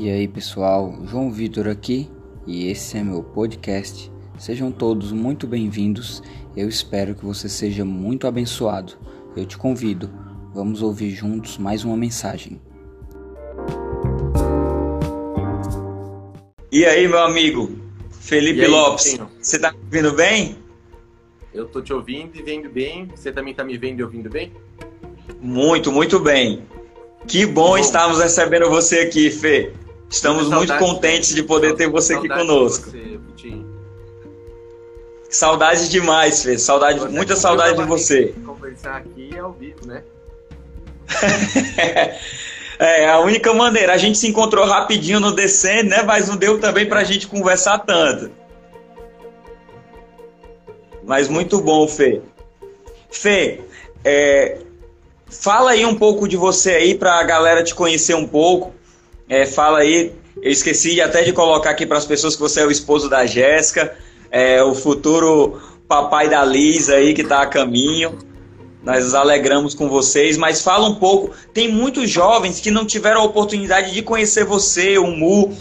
E aí pessoal, João Vitor aqui e esse é meu podcast. Sejam todos muito bem-vindos. Eu espero que você seja muito abençoado. Eu te convido, vamos ouvir juntos mais uma mensagem. E aí, meu amigo Felipe aí, Lopes, você tá me ouvindo bem? Eu tô te ouvindo e vendo bem. Você também tá me vendo e ouvindo bem? Muito, muito bem. Que bom, bom. estarmos recebendo você aqui, Fê. Estamos muito contentes de poder ter você aqui conosco. Você, saudade demais, Fê. Saudade, muita saudade de você. Conversar aqui ao vivo, né? é, a única maneira. A gente se encontrou rapidinho no descendo, né? Mas não deu também pra gente conversar tanto. Mas muito bom, Fê. Fê, é, fala aí um pouco de você aí pra galera te conhecer um pouco. É, fala aí, eu esqueci até de colocar aqui para as pessoas que você é o esposo da Jéssica, é, o futuro papai da Liz aí que está a caminho. Nós nos alegramos com vocês, mas fala um pouco. Tem muitos jovens que não tiveram a oportunidade de conhecer você, o Mu,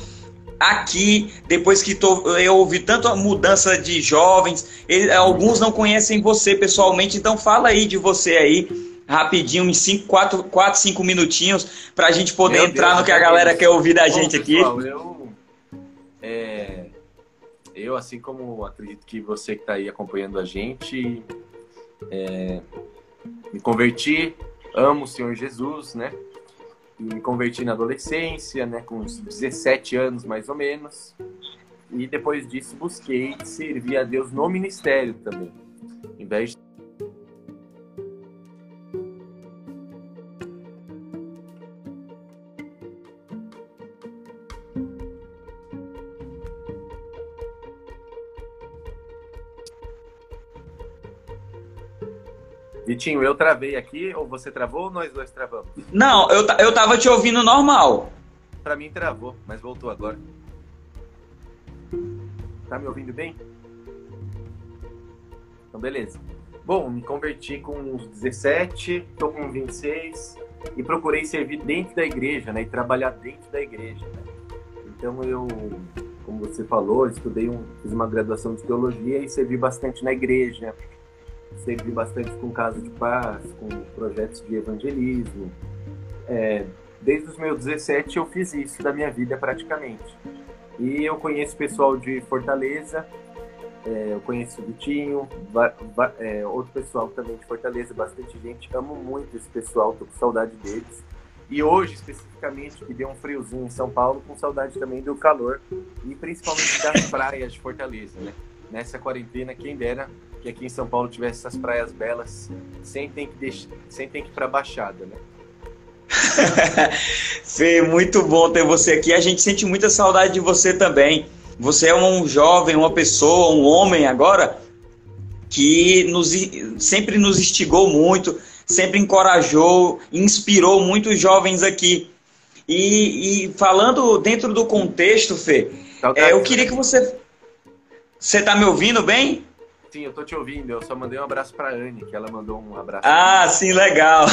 aqui, depois que tô, eu ouvi tanto a mudança de jovens, ele, alguns não conhecem você pessoalmente, então fala aí de você aí rapidinho, em 5, 4, 4, 5 minutinhos, para a gente poder Meu entrar Deus, no que a galera quer ouvir da gente Bom, pessoal, aqui. Eu, é, eu, assim como acredito que você que está aí acompanhando a gente, é, me converti, amo o Senhor Jesus, né? Me converti na adolescência, né? Com uns 17 anos mais ou menos. E depois disso busquei servir a Deus no ministério também. Em vez de Vitinho, eu travei aqui, ou você travou ou nós dois travamos? Não, eu, eu tava te ouvindo normal. Pra mim travou, mas voltou agora. Tá me ouvindo bem? Então, beleza. Bom, me converti com uns 17, tô com 26 e procurei servir dentro da igreja, né? E trabalhar dentro da igreja. Né? Então eu, como você falou, estudei um, fiz uma graduação de teologia e servi bastante na igreja, servi bastante com Casa de Paz, com projetos de evangelismo. É, desde os meus 17 eu fiz isso da minha vida praticamente. E eu conheço pessoal de Fortaleza, é, eu conheço o Vitinho, é, outro pessoal também de Fortaleza, bastante gente. Amo muito esse pessoal, tô com saudade deles. E hoje, especificamente, que deu um friozinho em São Paulo, com saudade também do calor e principalmente das praias de Fortaleza, né? Nessa quarentena, quem dera que aqui em São Paulo tivesse essas praias belas, sem ter que, deixar, sem ter que ir para Baixada, né? Fê, muito bom ter você aqui. A gente sente muita saudade de você também. Você é um jovem, uma pessoa, um homem agora que nos, sempre nos instigou muito, sempre encorajou, inspirou muitos jovens aqui. E, e falando dentro do contexto, Fê, é, eu queria que você. Você está me ouvindo bem? Sim, eu tô te ouvindo. Eu só mandei um abraço pra Anne, que ela mandou um abraço. Ah, sim, legal.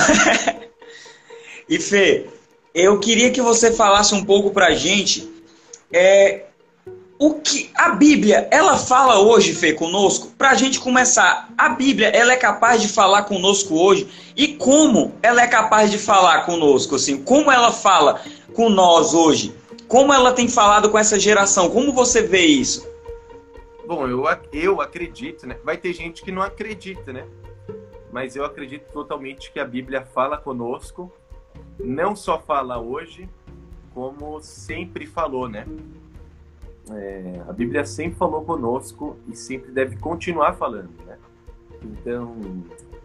e Fê, eu queria que você falasse um pouco pra gente é, o que a Bíblia, ela fala hoje, Fê, conosco, pra gente começar. A Bíblia, ela é capaz de falar conosco hoje e como ela é capaz de falar conosco, assim, como ela fala com nós hoje? Como ela tem falado com essa geração? Como você vê isso? Bom, eu, eu acredito, né? Vai ter gente que não acredita, né? Mas eu acredito totalmente que a Bíblia fala conosco, não só fala hoje, como sempre falou, né? É, a Bíblia sempre falou conosco e sempre deve continuar falando, né? Então,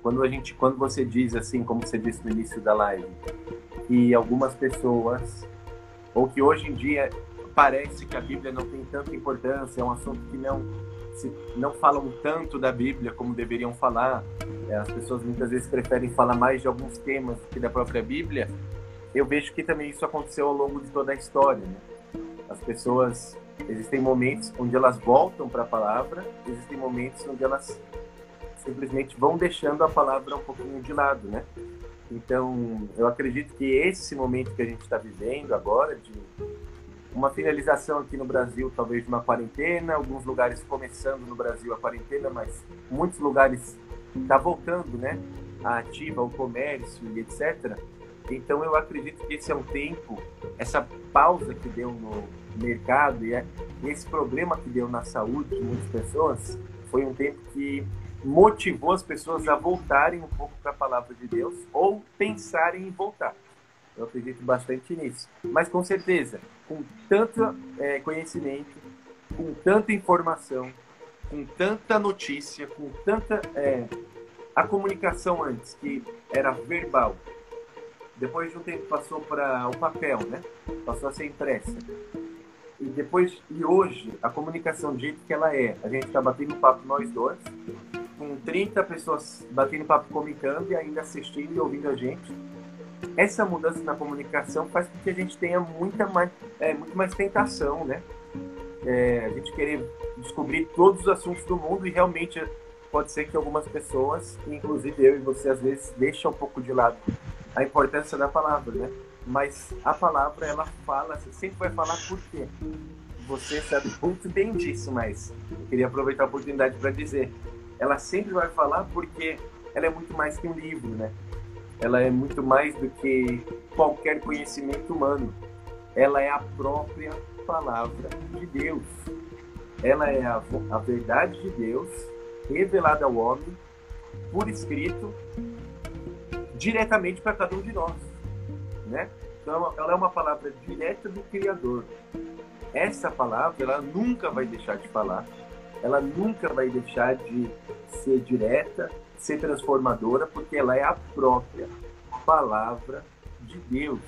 quando a gente, quando você diz assim, como você disse no início da live, que algumas pessoas, ou que hoje em dia parece que a Bíblia não tem tanta importância, é um assunto que não se, não falam tanto da Bíblia como deveriam falar. É, as pessoas muitas vezes preferem falar mais de alguns temas que da própria Bíblia. Eu vejo que também isso aconteceu ao longo de toda a história. Né? As pessoas existem momentos onde elas voltam para a palavra, existem momentos onde elas simplesmente vão deixando a palavra um pouquinho de lado, né? Então, eu acredito que esse momento que a gente está vivendo agora, de uma finalização aqui no Brasil, talvez de uma quarentena, alguns lugares começando no Brasil a quarentena, mas muitos lugares está voltando, né, a ativa, o comércio e etc. Então eu acredito que esse é um tempo, essa pausa que deu no mercado e esse problema que deu na saúde de muitas pessoas foi um tempo que motivou as pessoas a voltarem um pouco para a palavra de Deus ou pensarem em voltar. Eu acredito bastante nisso. Mas com certeza, com tanto é, conhecimento, com tanta informação, com tanta notícia, com tanta. É, a comunicação antes, que era verbal, depois de um tempo passou para o papel, né? Passou a ser impressa. E depois, e hoje, a comunicação do jeito que ela é, a gente está batendo papo nós dois, com 30 pessoas batendo papo comunicando e ainda assistindo e ouvindo a gente essa mudança na comunicação faz com que a gente tenha muita mais, é, muito mais tentação, né? É, a gente querer descobrir todos os assuntos do mundo e realmente pode ser que algumas pessoas, inclusive eu e você, às vezes deixam um pouco de lado a importância da palavra, né? Mas a palavra, ela fala, você sempre vai falar por quê. Você sabe muito bem disso, mas eu queria aproveitar a oportunidade para dizer. Ela sempre vai falar porque ela é muito mais que um livro, né? Ela é muito mais do que qualquer conhecimento humano. Ela é a própria palavra de Deus. Ela é a, a verdade de Deus revelada ao homem por escrito diretamente para cada um de nós, né? Então ela é uma palavra direta do Criador. Essa palavra ela nunca vai deixar de falar, ela nunca vai deixar de ser direta, ser transformadora, porque ela é a própria palavra de Deus.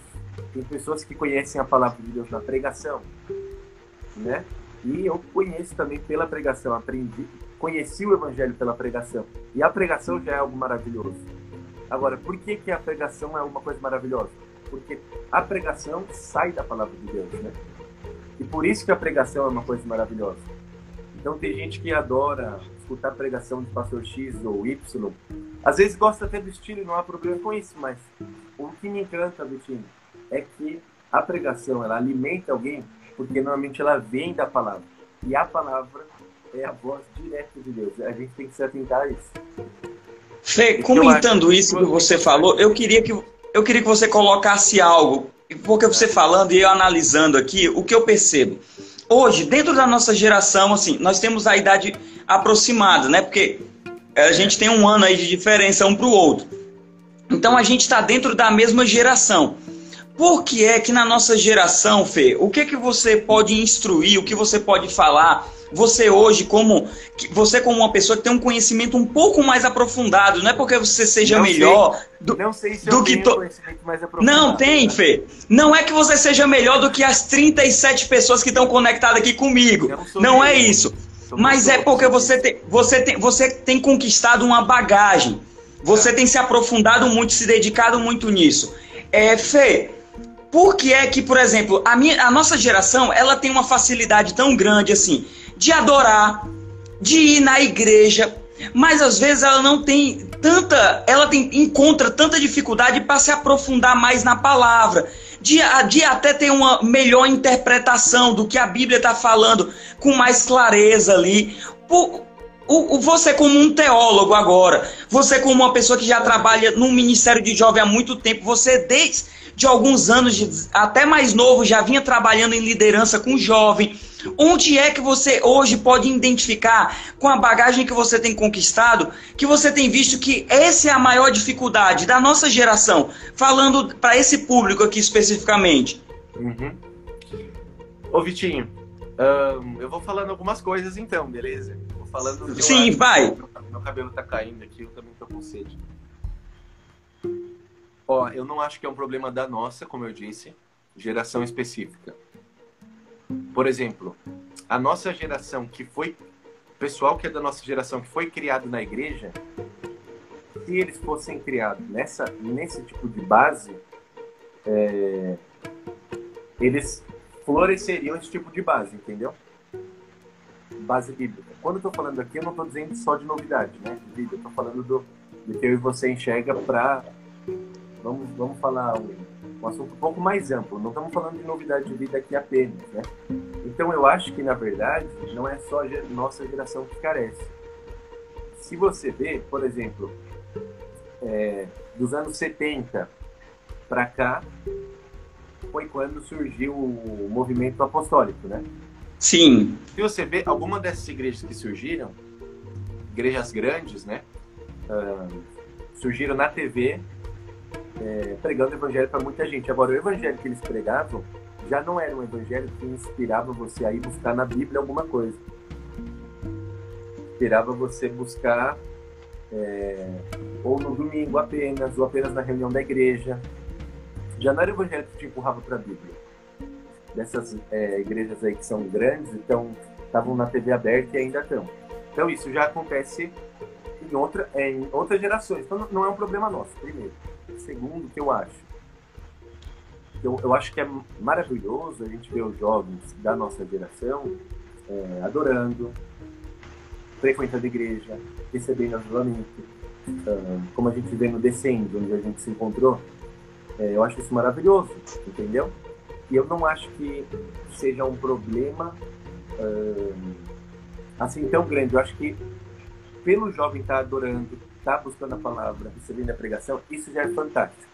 Tem pessoas que conhecem a palavra de Deus na pregação, né? E eu conheço também pela pregação, aprendi, conheci o evangelho pela pregação. E a pregação já é algo maravilhoso. Agora, por que que a pregação é uma coisa maravilhosa? Porque a pregação sai da palavra de Deus, né? E por isso que a pregação é uma coisa maravilhosa. Então tem gente que adora escutar a pregação de pastor X ou Y. Às vezes gosta até do estilo e não há problema com isso, mas o que me encanta, Betinho, é que a pregação, ela alimenta alguém, porque normalmente ela vem da palavra. E a palavra é a voz direta de Deus. A gente tem que se atentar a isso. Fê, comentando isso que você falou, eu queria que, eu queria que você colocasse algo, porque você falando e eu analisando aqui, o que eu percebo hoje, dentro da nossa geração, assim, nós temos a idade aproximada, né? Porque a gente tem um ano aí de diferença um para o outro. Então a gente está dentro da mesma geração. Por que é que na nossa geração, Fê, o que que você pode instruir, o que você pode falar? Você hoje, como você como uma pessoa que tem um conhecimento um pouco mais aprofundado, não é porque você seja não melhor sei, do, não sei se do que to... Não tem, né? Fê. Não é que você seja melhor do que as 37 pessoas que estão conectadas aqui comigo. Não, não é isso. Mas é porque você tem, você, tem, você tem conquistado uma bagagem. Você é. tem se aprofundado muito, se dedicado muito nisso. É, Fê, por que é que, por exemplo, a, minha, a nossa geração ela tem uma facilidade tão grande assim de adorar, de ir na igreja, mas às vezes ela não tem tanta, ela tem, encontra tanta dificuldade para se aprofundar mais na palavra, de, de até ter uma melhor interpretação do que a Bíblia está falando com mais clareza ali. Por, o, o, você como um teólogo agora, você como uma pessoa que já trabalha no Ministério de Jovem há muito tempo, você desde de alguns anos, de, até mais novo, já vinha trabalhando em liderança com jovem. Onde é que você hoje pode identificar, com a bagagem que você tem conquistado, que você tem visto que essa é a maior dificuldade da nossa geração, falando para esse público aqui especificamente? Uhum. Ô Vitinho, um, eu vou falando algumas coisas então, beleza? Vou falando. Sim, vai. Meu, meu cabelo tá caindo aqui, eu também tô com sede. Ó, eu não acho que é um problema da nossa, como eu disse, geração específica. Por exemplo, a nossa geração que foi. Pessoal que é da nossa geração que foi criado na igreja, se eles fossem criados nessa, nesse tipo de base, é, eles floresceriam esse tipo de base, entendeu? Base bíblica. Quando eu tô falando aqui, eu não tô dizendo só de novidade, né? Eu tô falando do, do que eu e você enxerga para Vamos, vamos falar um assunto um pouco mais amplo. Não estamos falando de novidade de vida aqui apenas, né? Então eu acho que na verdade não é só a nossa geração que carece. Se você vê, por exemplo, é, dos anos 70 para cá, foi quando surgiu o movimento apostólico, né? Sim. Se você vê alguma dessas igrejas que surgiram, igrejas grandes, né? Uh, surgiram na TV é, pregando o evangelho para muita gente. Agora, o evangelho que eles pregavam já não era um evangelho que inspirava você a ir buscar na Bíblia alguma coisa. Inspirava você buscar é, ou no domingo apenas, ou apenas na reunião da igreja. Já não era o evangelho que te empurrava para a Bíblia. Dessas é, igrejas aí que são grandes, então estavam na TV aberta e ainda estão. Então isso já acontece em, outra, é, em outras gerações. Então não é um problema nosso, primeiro. Segundo, que eu acho. Eu, eu acho que é maravilhoso a gente ver os jovens da nossa geração é, adorando, frequentando a igreja, recebendo ajulamento, uh, como a gente vê no Descendo, onde a gente se encontrou. É, eu acho isso maravilhoso, entendeu? E eu não acho que seja um problema uh, assim tão grande. Eu acho que pelo jovem estar tá adorando, estar tá buscando a palavra, recebendo a pregação, isso já é fantástico.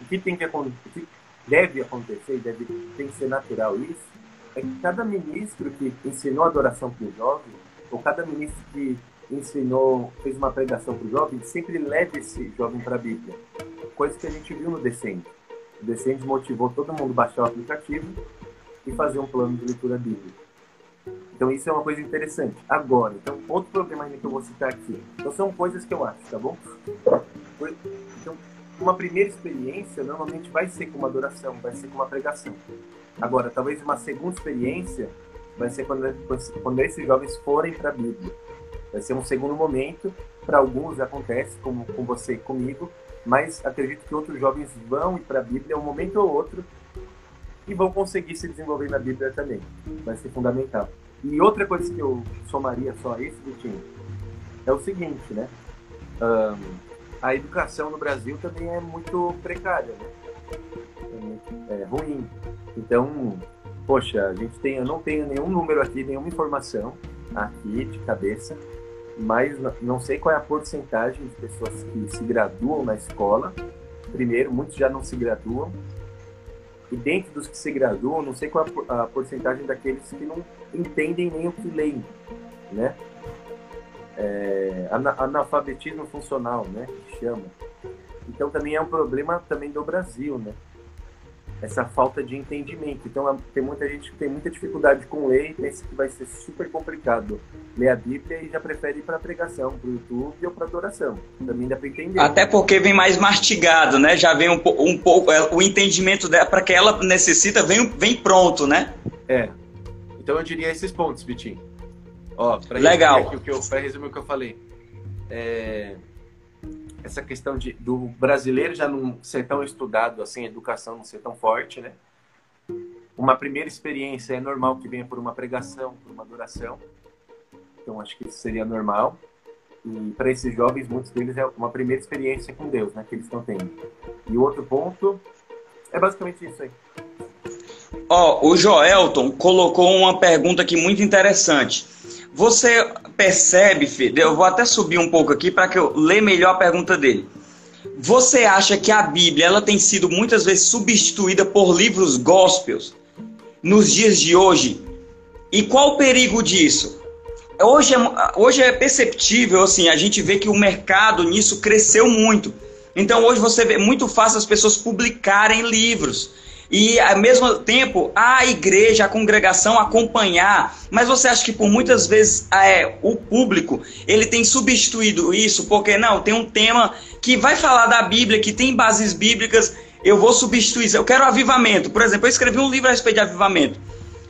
O que tem que o que deve acontecer, deve tem que ser natural isso, é que cada ministro que ensinou adoração para o jovem, ou cada ministro que ensinou, fez uma pregação para o jovem, sempre leve esse jovem para a Bíblia. Coisa que a gente viu no Descende. O Descende motivou todo mundo a baixar o aplicativo e fazer um plano de leitura bíblica. Então isso é uma coisa interessante. Agora, então outro problema ainda que eu vou citar aqui. Então são coisas que eu acho, tá bom? Então, uma primeira experiência normalmente vai ser com uma adoração, vai ser com uma pregação. Agora, talvez uma segunda experiência vai ser quando, quando esses jovens forem para a Bíblia. Vai ser um segundo momento. Para alguns acontece, como com você e comigo, mas acredito que outros jovens vão ir para a Bíblia um momento ou outro e vão conseguir se desenvolver na Bíblia também. Vai ser fundamental. E outra coisa que eu somaria só a esse, Vitinho, é o seguinte, né? Um, a educação no Brasil também é muito precária, né? É, é ruim. Então, poxa, a gente tem, eu não tenho nenhum número aqui, nenhuma informação aqui de cabeça, mas não sei qual é a porcentagem de pessoas que se graduam na escola. Primeiro, muitos já não se graduam, e dentro dos que se graduam, não sei qual é a porcentagem daqueles que não entendem nem o que leem, né? É, analfabetismo funcional, né? Que chama. Então também é um problema também do Brasil, né? essa falta de entendimento. Então tem muita gente que tem muita dificuldade com ler e pensa que vai ser super complicado ler a Bíblia e já prefere ir para pregação, para o YouTube ou para adoração. Também dá para entender. Até porque vem mais mastigado, né? Já vem um, um pouco é, o entendimento dela para que ela necessita vem vem pronto, né? É. Então eu diria esses pontos, Vitinho. Ó, Legal. Para resumir o que eu falei. É, essa questão de, do brasileiro já não ser tão estudado assim, a educação não ser tão forte, né? Uma primeira experiência é normal que venha por uma pregação, por uma adoração. Então acho que isso seria normal. E para esses jovens, muitos deles é uma primeira experiência com Deus, né, que eles estão tendo. E o outro ponto é basicamente isso aí. Ó, o Joelton colocou uma pergunta aqui muito interessante. Você percebe, filho, eu vou até subir um pouco aqui para que eu leia melhor a pergunta dele. Você acha que a Bíblia ela tem sido muitas vezes substituída por livros gospels nos dias de hoje? E qual o perigo disso? Hoje é, hoje é perceptível, assim, a gente vê que o mercado nisso cresceu muito. Então hoje você vê muito fácil as pessoas publicarem livros e ao mesmo tempo a igreja, a congregação acompanhar. Mas você acha que por muitas vezes é, o público ele tem substituído isso porque não tem um tema que vai falar da Bíblia, que tem bases bíblicas, eu vou substituir. Eu quero avivamento, por exemplo, eu escrevi um livro a respeito de avivamento.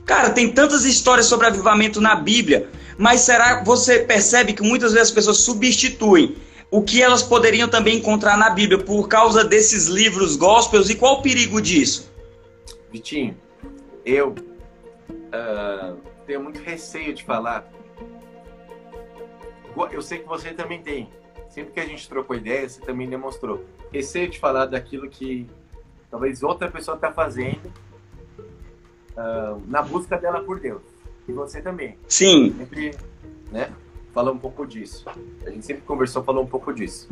Cara, tem tantas histórias sobre avivamento na Bíblia, mas será que você percebe que muitas vezes as pessoas substituem o que elas poderiam também encontrar na Bíblia por causa desses livros gospels e qual o perigo disso? Vitinho, eu uh, tenho muito receio de falar. Eu sei que você também tem. Sempre que a gente trocou ideia, você também demonstrou. Receio de falar daquilo que talvez outra pessoa está fazendo uh, na busca dela por Deus. E você também. Sim. Sempre, né? Fala um pouco disso. A gente sempre conversou, falou um pouco disso.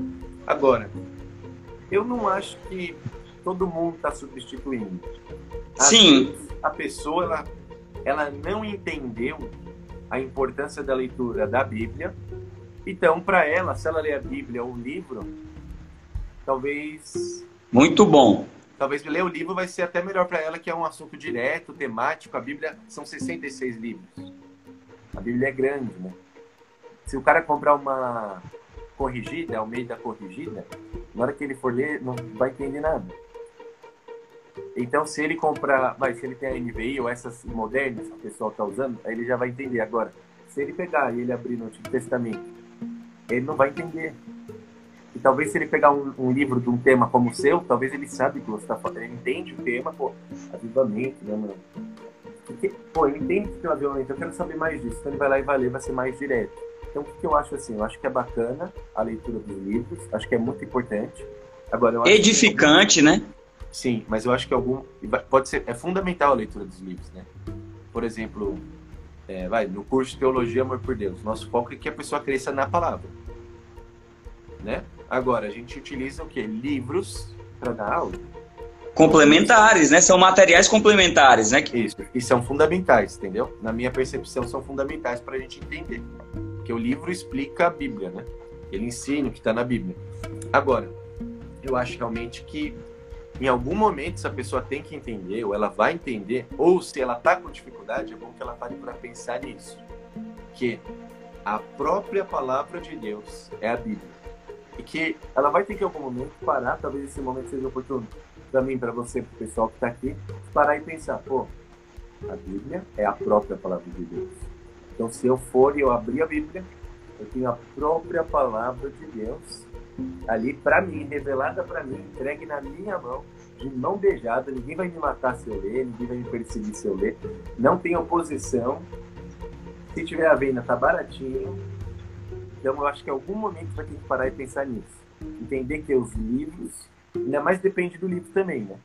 Agora, eu não acho que todo mundo está substituindo. Às Sim. A pessoa, ela, ela não entendeu a importância da leitura da Bíblia. Então, para ela, se ela ler a Bíblia ou um livro, talvez. Muito bom. Talvez ler o livro vai ser até melhor para ela, que é um assunto direto, temático. A Bíblia são 66 livros. A Bíblia é grande, né? Se o cara comprar uma corrigida, ao meio da corrigida, na hora que ele for ler, não vai entender nada. Então, se ele comprar, vai, se ele tem a NVI ou essas modernas que o pessoal está usando, aí ele já vai entender. Agora, se ele pegar e ele abrir no Antigo Testamento, ele não vai entender. E talvez se ele pegar um, um, livro de um tema como o seu, talvez ele sabe que você está falando, ele entende o tema, pô, avivamento, né, mano? Porque, pô, ele entende que é avivamento, eu quero saber mais disso. Então ele vai lá e vai ler, vai ser mais direto. Então o que, que eu acho assim? Eu acho que é bacana a leitura dos livros, acho que é muito importante. Agora, Edificante, que... né? Sim, mas eu acho que algum. Pode ser. É fundamental a leitura dos livros, né? Por exemplo, é, vai, no curso de Teologia Amor por Deus, nosso foco é que a pessoa cresça na palavra. Né? Agora, a gente utiliza o quê? Livros para dar aula. Complementares, né? São materiais complementares, né? Isso, e são fundamentais, entendeu? Na minha percepção, são fundamentais para a gente entender. Porque o livro explica a Bíblia, né? Ele ensina o que está na Bíblia. Agora, eu acho realmente que em algum momento essa pessoa tem que entender, ou ela vai entender, ou se ela está com dificuldade, é bom que ela pare para pensar nisso. Que a própria palavra de Deus é a Bíblia. E que ela vai ter que em algum momento parar, talvez esse momento seja oportuno para mim, para você, para o pessoal que está aqui, parar e pensar, pô, a Bíblia é a própria palavra de Deus. Então, se eu for e eu abrir a Bíblia, eu tenho a própria palavra de Deus ali para mim, revelada para mim, entregue na minha mão, de mão beijada. Ninguém vai me matar se eu ler, ninguém vai me perseguir se eu ler. Não tem oposição. Se tiver a venda, tá baratinho. Então eu acho que em algum momento vai ter que parar e pensar nisso. Entender que os livros, ainda mais depende do livro também, né?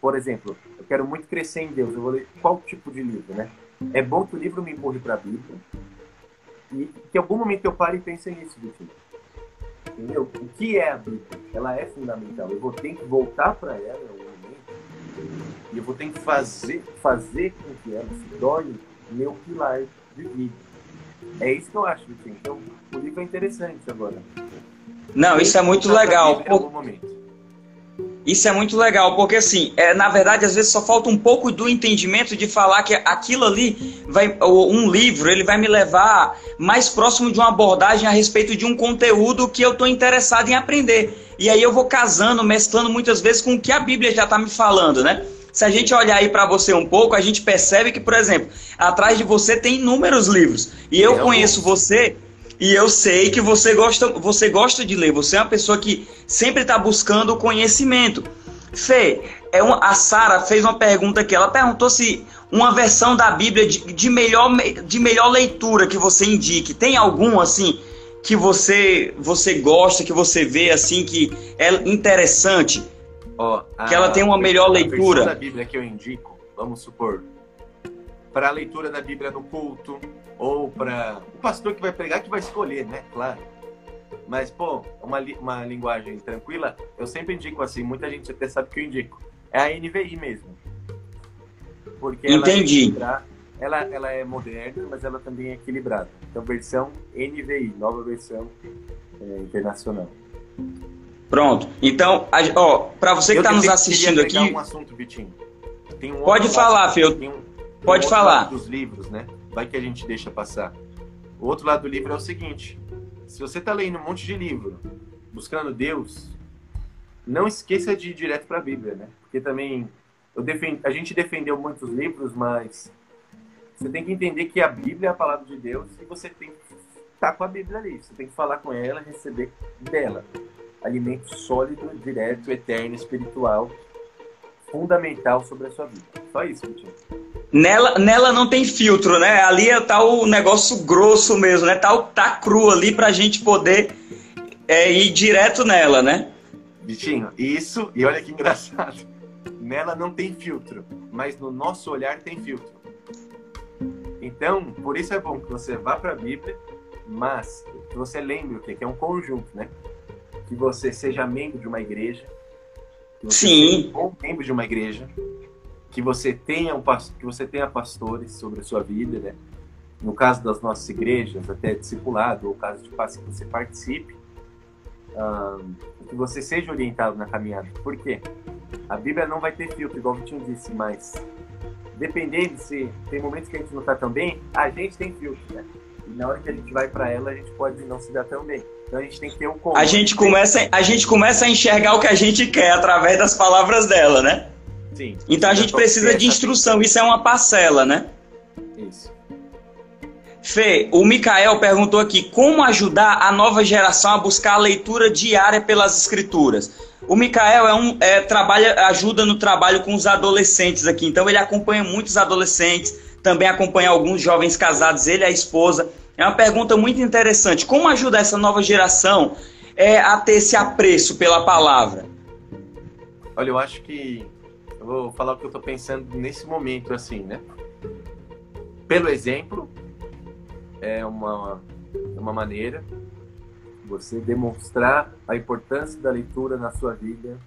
Por exemplo, eu quero muito crescer em Deus. Eu vou ler qual tipo de livro, né? É bom que o livro me empurre para a Bíblia e que em algum momento eu pare e pense nisso, Vitinho. Entendeu? O que é a Bíblia? Ela é fundamental. Eu vou ter que voltar para ela em algum momento e eu vou ter que fazer, fazer com que ela se torne meu pilar de vida. É isso que eu acho, Vitinho. Então, o livro é interessante agora. Não, isso é muito legal. Em algum momento. Isso é muito legal, porque assim, é, na verdade, às vezes só falta um pouco do entendimento de falar que aquilo ali vai, um livro, ele vai me levar mais próximo de uma abordagem a respeito de um conteúdo que eu estou interessado em aprender. E aí eu vou casando, mesclando muitas vezes com o que a Bíblia já está me falando, né? Se a gente olhar aí para você um pouco, a gente percebe que, por exemplo, atrás de você tem inúmeros livros. E eu conheço você e eu sei que você gosta, você gosta de ler, você é uma pessoa que sempre está buscando conhecimento. Fê, é uma, a Sara fez uma pergunta aqui. Ela perguntou se uma versão da Bíblia de, de, melhor, de melhor leitura que você indique. Tem algum assim que você você gosta, que você vê assim que é interessante? Oh, que ela tem uma melhor leitura. A da Bíblia que eu indico, vamos supor, para a leitura da Bíblia no culto, ou para o pastor que vai pregar que vai escolher, né? Claro. Mas, pô, uma, uma linguagem tranquila, eu sempre indico assim, muita gente até sabe que eu indico. É a NVI mesmo. Porque Entendi. Ela é, ela, ela é moderna, mas ela também é equilibrada. Então, versão NVI, nova versão é, internacional. Pronto. Então, ó, para você que está nos assistindo aqui. um assunto, Vitinho. Um Pode falar, Fio. Um, Pode um falar. Dos livros, né? Vai que a gente deixa passar. O outro lado do livro é o seguinte: se você está lendo um monte de livro, buscando Deus, não esqueça de ir direto para a Bíblia, né? Porque também defend... a gente defendeu muitos livros, mas você tem que entender que a Bíblia é a palavra de Deus e você tem que estar com a Bíblia ali. Você tem que falar com ela receber dela. Alimento sólido, direto, eterno, espiritual, fundamental sobre a sua vida. Só isso, Vitinho. Nela, nela não tem filtro, né? Ali é o negócio grosso mesmo, né? Tá, tá cru ali pra gente poder é, ir direto nela, né? Vitinho, isso, e olha que engraçado. nela não tem filtro, mas no nosso olhar tem filtro. Então, por isso é bom que você vá para a Bíblia, mas que você lembre o quê? Que é um conjunto, né? Que você seja membro de uma igreja. Sim. Um bom membro de uma igreja. Que você tenha um que você tenha pastores sobre a sua vida, né? No caso das nossas igrejas, até discipulado, ou caso de que você participe, que você seja orientado na caminhada. Por quê? A Bíblia não vai ter filtro, igual o Vitinho disse, mas dependendo se tem momentos que a gente não está tão bem, a gente tem filtro, né? E na hora que a gente vai para ela, a gente pode não se dar tão bem. Então a gente tem que ter um comando. A gente começa, a gente começa a enxergar o que a gente quer através das palavras dela, né? Sim. Então a gente precisa de instrução, isso é uma parcela, né? Isso. Fê, o Mikael perguntou aqui como ajudar a nova geração a buscar a leitura diária pelas escrituras. O Mikael é um, é, trabalha, ajuda no trabalho com os adolescentes aqui, então ele acompanha muitos adolescentes, também acompanha alguns jovens casados, ele e a esposa. É uma pergunta muito interessante. Como ajudar essa nova geração é, a ter esse apreço pela palavra? Olha, eu acho que. Eu vou falar o que eu estou pensando nesse momento, assim, né? Pelo exemplo, é uma, uma maneira você demonstrar a importância da leitura na sua vida,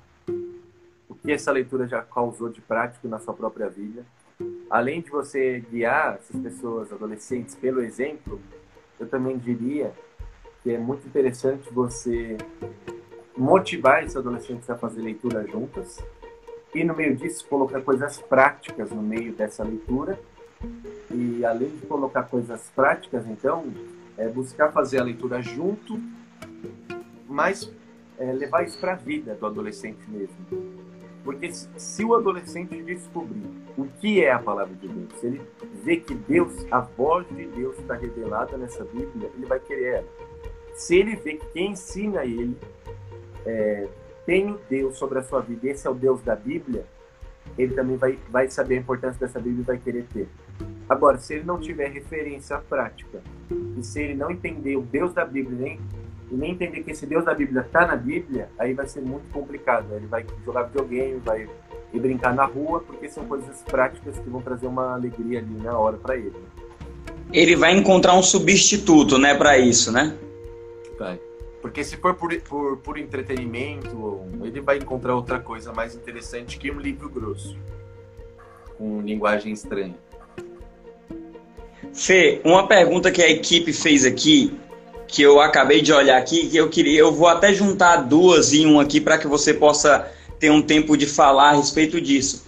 o que essa leitura já causou de prático na sua própria vida. Além de você guiar essas pessoas, adolescentes, pelo exemplo, eu também diria que é muito interessante você motivar esses adolescentes a fazer leitura juntas e no meio disso colocar coisas práticas no meio dessa leitura e além de colocar coisas práticas então é buscar fazer a leitura junto mas é, levar isso para a vida do adolescente mesmo. Porque se o adolescente descobrir o que é a palavra de Deus, se ele vê que Deus, a voz de Deus está revelada nessa Bíblia, ele vai querer ela. Se ele vê que quem ensina ele é, tem o Deus sobre a sua vida, esse é o Deus da Bíblia, ele também vai, vai saber a importância dessa Bíblia e vai querer ter. Agora, se ele não tiver referência prática, e se ele não entender o Deus da Bíblia, nem e nem entender que esse Deus da Bíblia está na Bíblia, aí vai ser muito complicado. Ele vai jogar videogame, vai ir brincar na rua, porque são coisas práticas que vão trazer uma alegria ali na hora para ele. Ele vai encontrar um substituto, né, para isso, né? Vai. Porque se for por, por, por entretenimento, ele vai encontrar outra coisa mais interessante que um livro grosso, com linguagem estranha. Fê, uma pergunta que a equipe fez aqui que eu acabei de olhar aqui, que eu queria, eu vou até juntar duas em um aqui para que você possa ter um tempo de falar a respeito disso.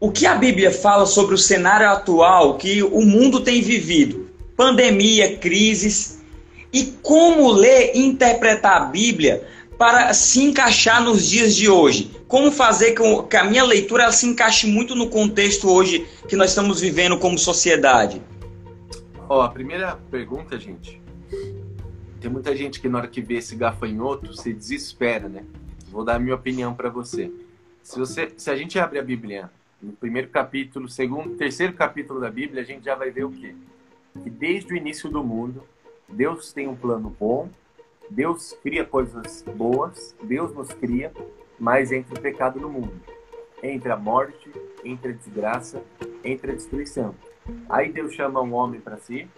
O que a Bíblia fala sobre o cenário atual que o mundo tem vivido? Pandemia, crises, e como ler e interpretar a Bíblia para se encaixar nos dias de hoje? Como fazer com que a minha leitura se encaixe muito no contexto hoje que nós estamos vivendo como sociedade? Ó, a primeira pergunta, gente, tem muita gente que na hora que vê esse gafanhoto se desespera, né? Vou dar a minha opinião para você. Se você, se a gente abre a Bíblia no primeiro capítulo, segundo, terceiro capítulo da Bíblia, a gente já vai ver o quê? Que desde o início do mundo, Deus tem um plano bom, Deus cria coisas boas, Deus nos cria, mas entre o pecado no mundo, entre a morte, entre a desgraça, entre a destruição. Aí Deus chama um homem para si,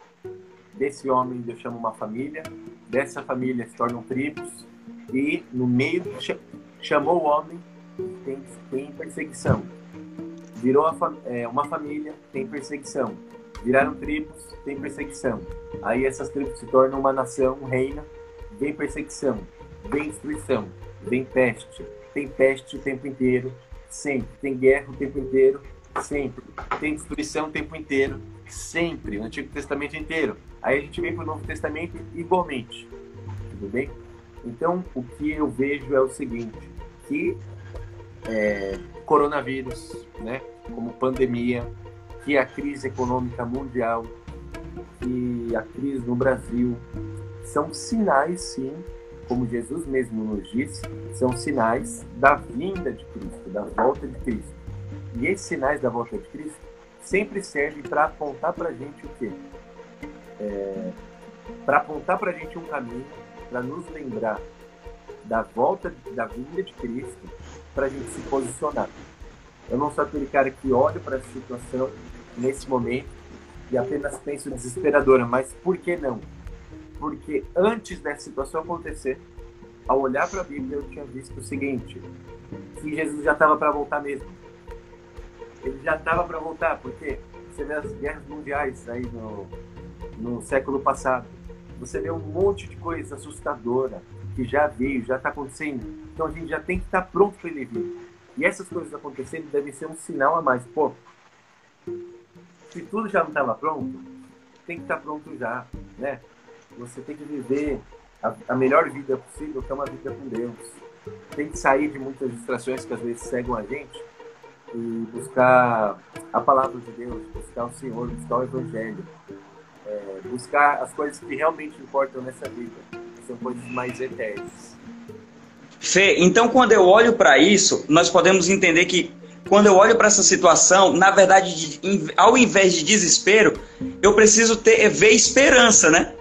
Desse homem Deus chama uma família, dessa família se tornam tribos, e no meio chamou o homem, tem, tem perseguição. Virou é, uma família, tem perseguição. Viraram tribos, tem perseguição. Aí essas tribos se tornam uma nação, um reino, vem perseguição, vem destruição, vem peste. Tem peste o tempo inteiro, sempre. Tem guerra o tempo inteiro, sempre. Tem destruição o tempo inteiro, sempre. No Antigo Testamento inteiro. Aí a gente vem para o Novo Testamento igualmente. Tudo bem? Então, o que eu vejo é o seguinte, que é, coronavírus, né, como pandemia, que a crise econômica mundial, que a crise no Brasil, são sinais, sim, como Jesus mesmo nos disse, são sinais da vinda de Cristo, da volta de Cristo. E esses sinais da volta de Cristo sempre servem para apontar para a gente o quê? é, para apontar para a gente um caminho, para nos lembrar da volta, da vinda de Cristo, para a gente se posicionar. Eu não sou aquele cara que olha para essa situação nesse momento e apenas penso desesperadora, mas por que não? Porque antes dessa situação acontecer, ao olhar para a Bíblia, eu tinha visto o seguinte: que Jesus já estava para voltar mesmo. Ele já estava para voltar, porque você vê as guerras mundiais aí no, no século passado. Você vê um monte de coisa assustadora que já veio, já está acontecendo. Então a gente já tem que estar tá pronto para ele vir. E essas coisas acontecendo devem ser um sinal a mais. Pô, se tudo já não estava pronto, tem que estar tá pronto já, né? Você tem que viver a, a, melhor vida possível, que é uma vida com Deus. Tem que sair de muitas distrações que às vezes cegam a gente e buscar a palavra de Deus, buscar o Senhor, buscar o Evangelho, é, buscar as coisas que realmente importam nessa vida, que são coisas mais eternas. Fê, então quando eu olho para isso, nós podemos entender que quando eu olho para essa situação, na verdade, ao invés de desespero, eu preciso ter ver esperança, né?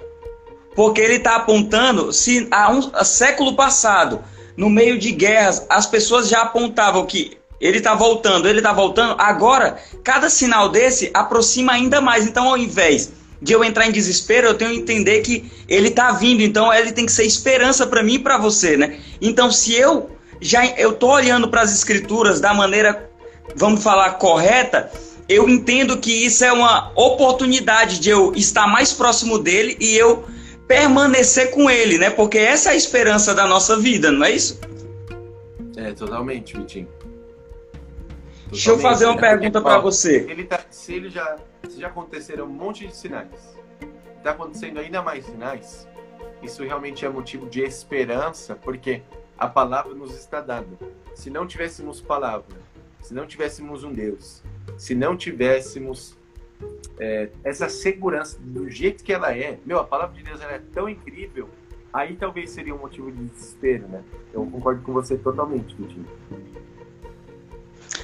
Porque ele está apontando se há um há século passado, no meio de guerras, as pessoas já apontavam que ele está voltando, ele está voltando. Agora, cada sinal desse aproxima ainda mais. Então, ao invés de eu entrar em desespero, eu tenho que entender que ele está vindo. Então, ele tem que ser esperança para mim e para você, né? Então, se eu já eu tô olhando para as escrituras da maneira, vamos falar correta, eu entendo que isso é uma oportunidade de eu estar mais próximo dele e eu permanecer com ele, né? Porque essa é a esperança da nossa vida, não é isso? É, totalmente, Vitinho. Deixa eu fazer uma pergunta para você. Ele tá, se ele já, se já aconteceram um monte de sinais, está acontecendo ainda mais sinais, isso realmente é motivo de esperança, porque a palavra nos está dada. Se não tivéssemos palavra, se não tivéssemos um Deus, se não tivéssemos é, essa segurança do jeito que ela é, meu, a palavra de Deus é tão incrível, aí talvez seria um motivo de desespero, né? Eu concordo com você totalmente, Vitinho.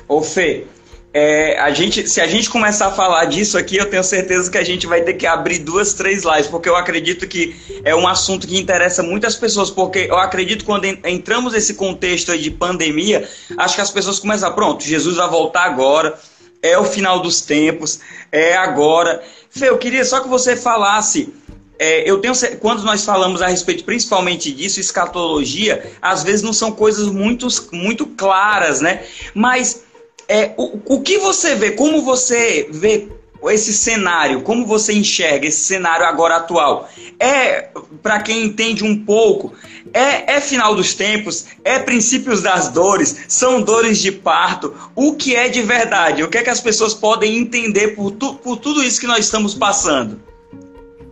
Ô Fê, é, a gente, se a gente começar a falar disso aqui, eu tenho certeza que a gente vai ter que abrir duas, três lives, porque eu acredito que é um assunto que interessa muitas pessoas, porque eu acredito que quando entramos nesse contexto de pandemia, acho que as pessoas começam, pronto, Jesus vai voltar agora, é o final dos tempos, é agora. Fê, eu queria só que você falasse é, eu tenho quando nós falamos a respeito principalmente disso, escatologia, às vezes não são coisas muito, muito claras, né? Mas é, o, o que você vê, como você vê esse cenário, como você enxerga esse cenário agora atual? É, para quem entende um pouco, é, é, final dos tempos, é princípios das dores, são dores de parto. O que é de verdade? O que é que as pessoas podem entender por, tu, por tudo isso que nós estamos passando?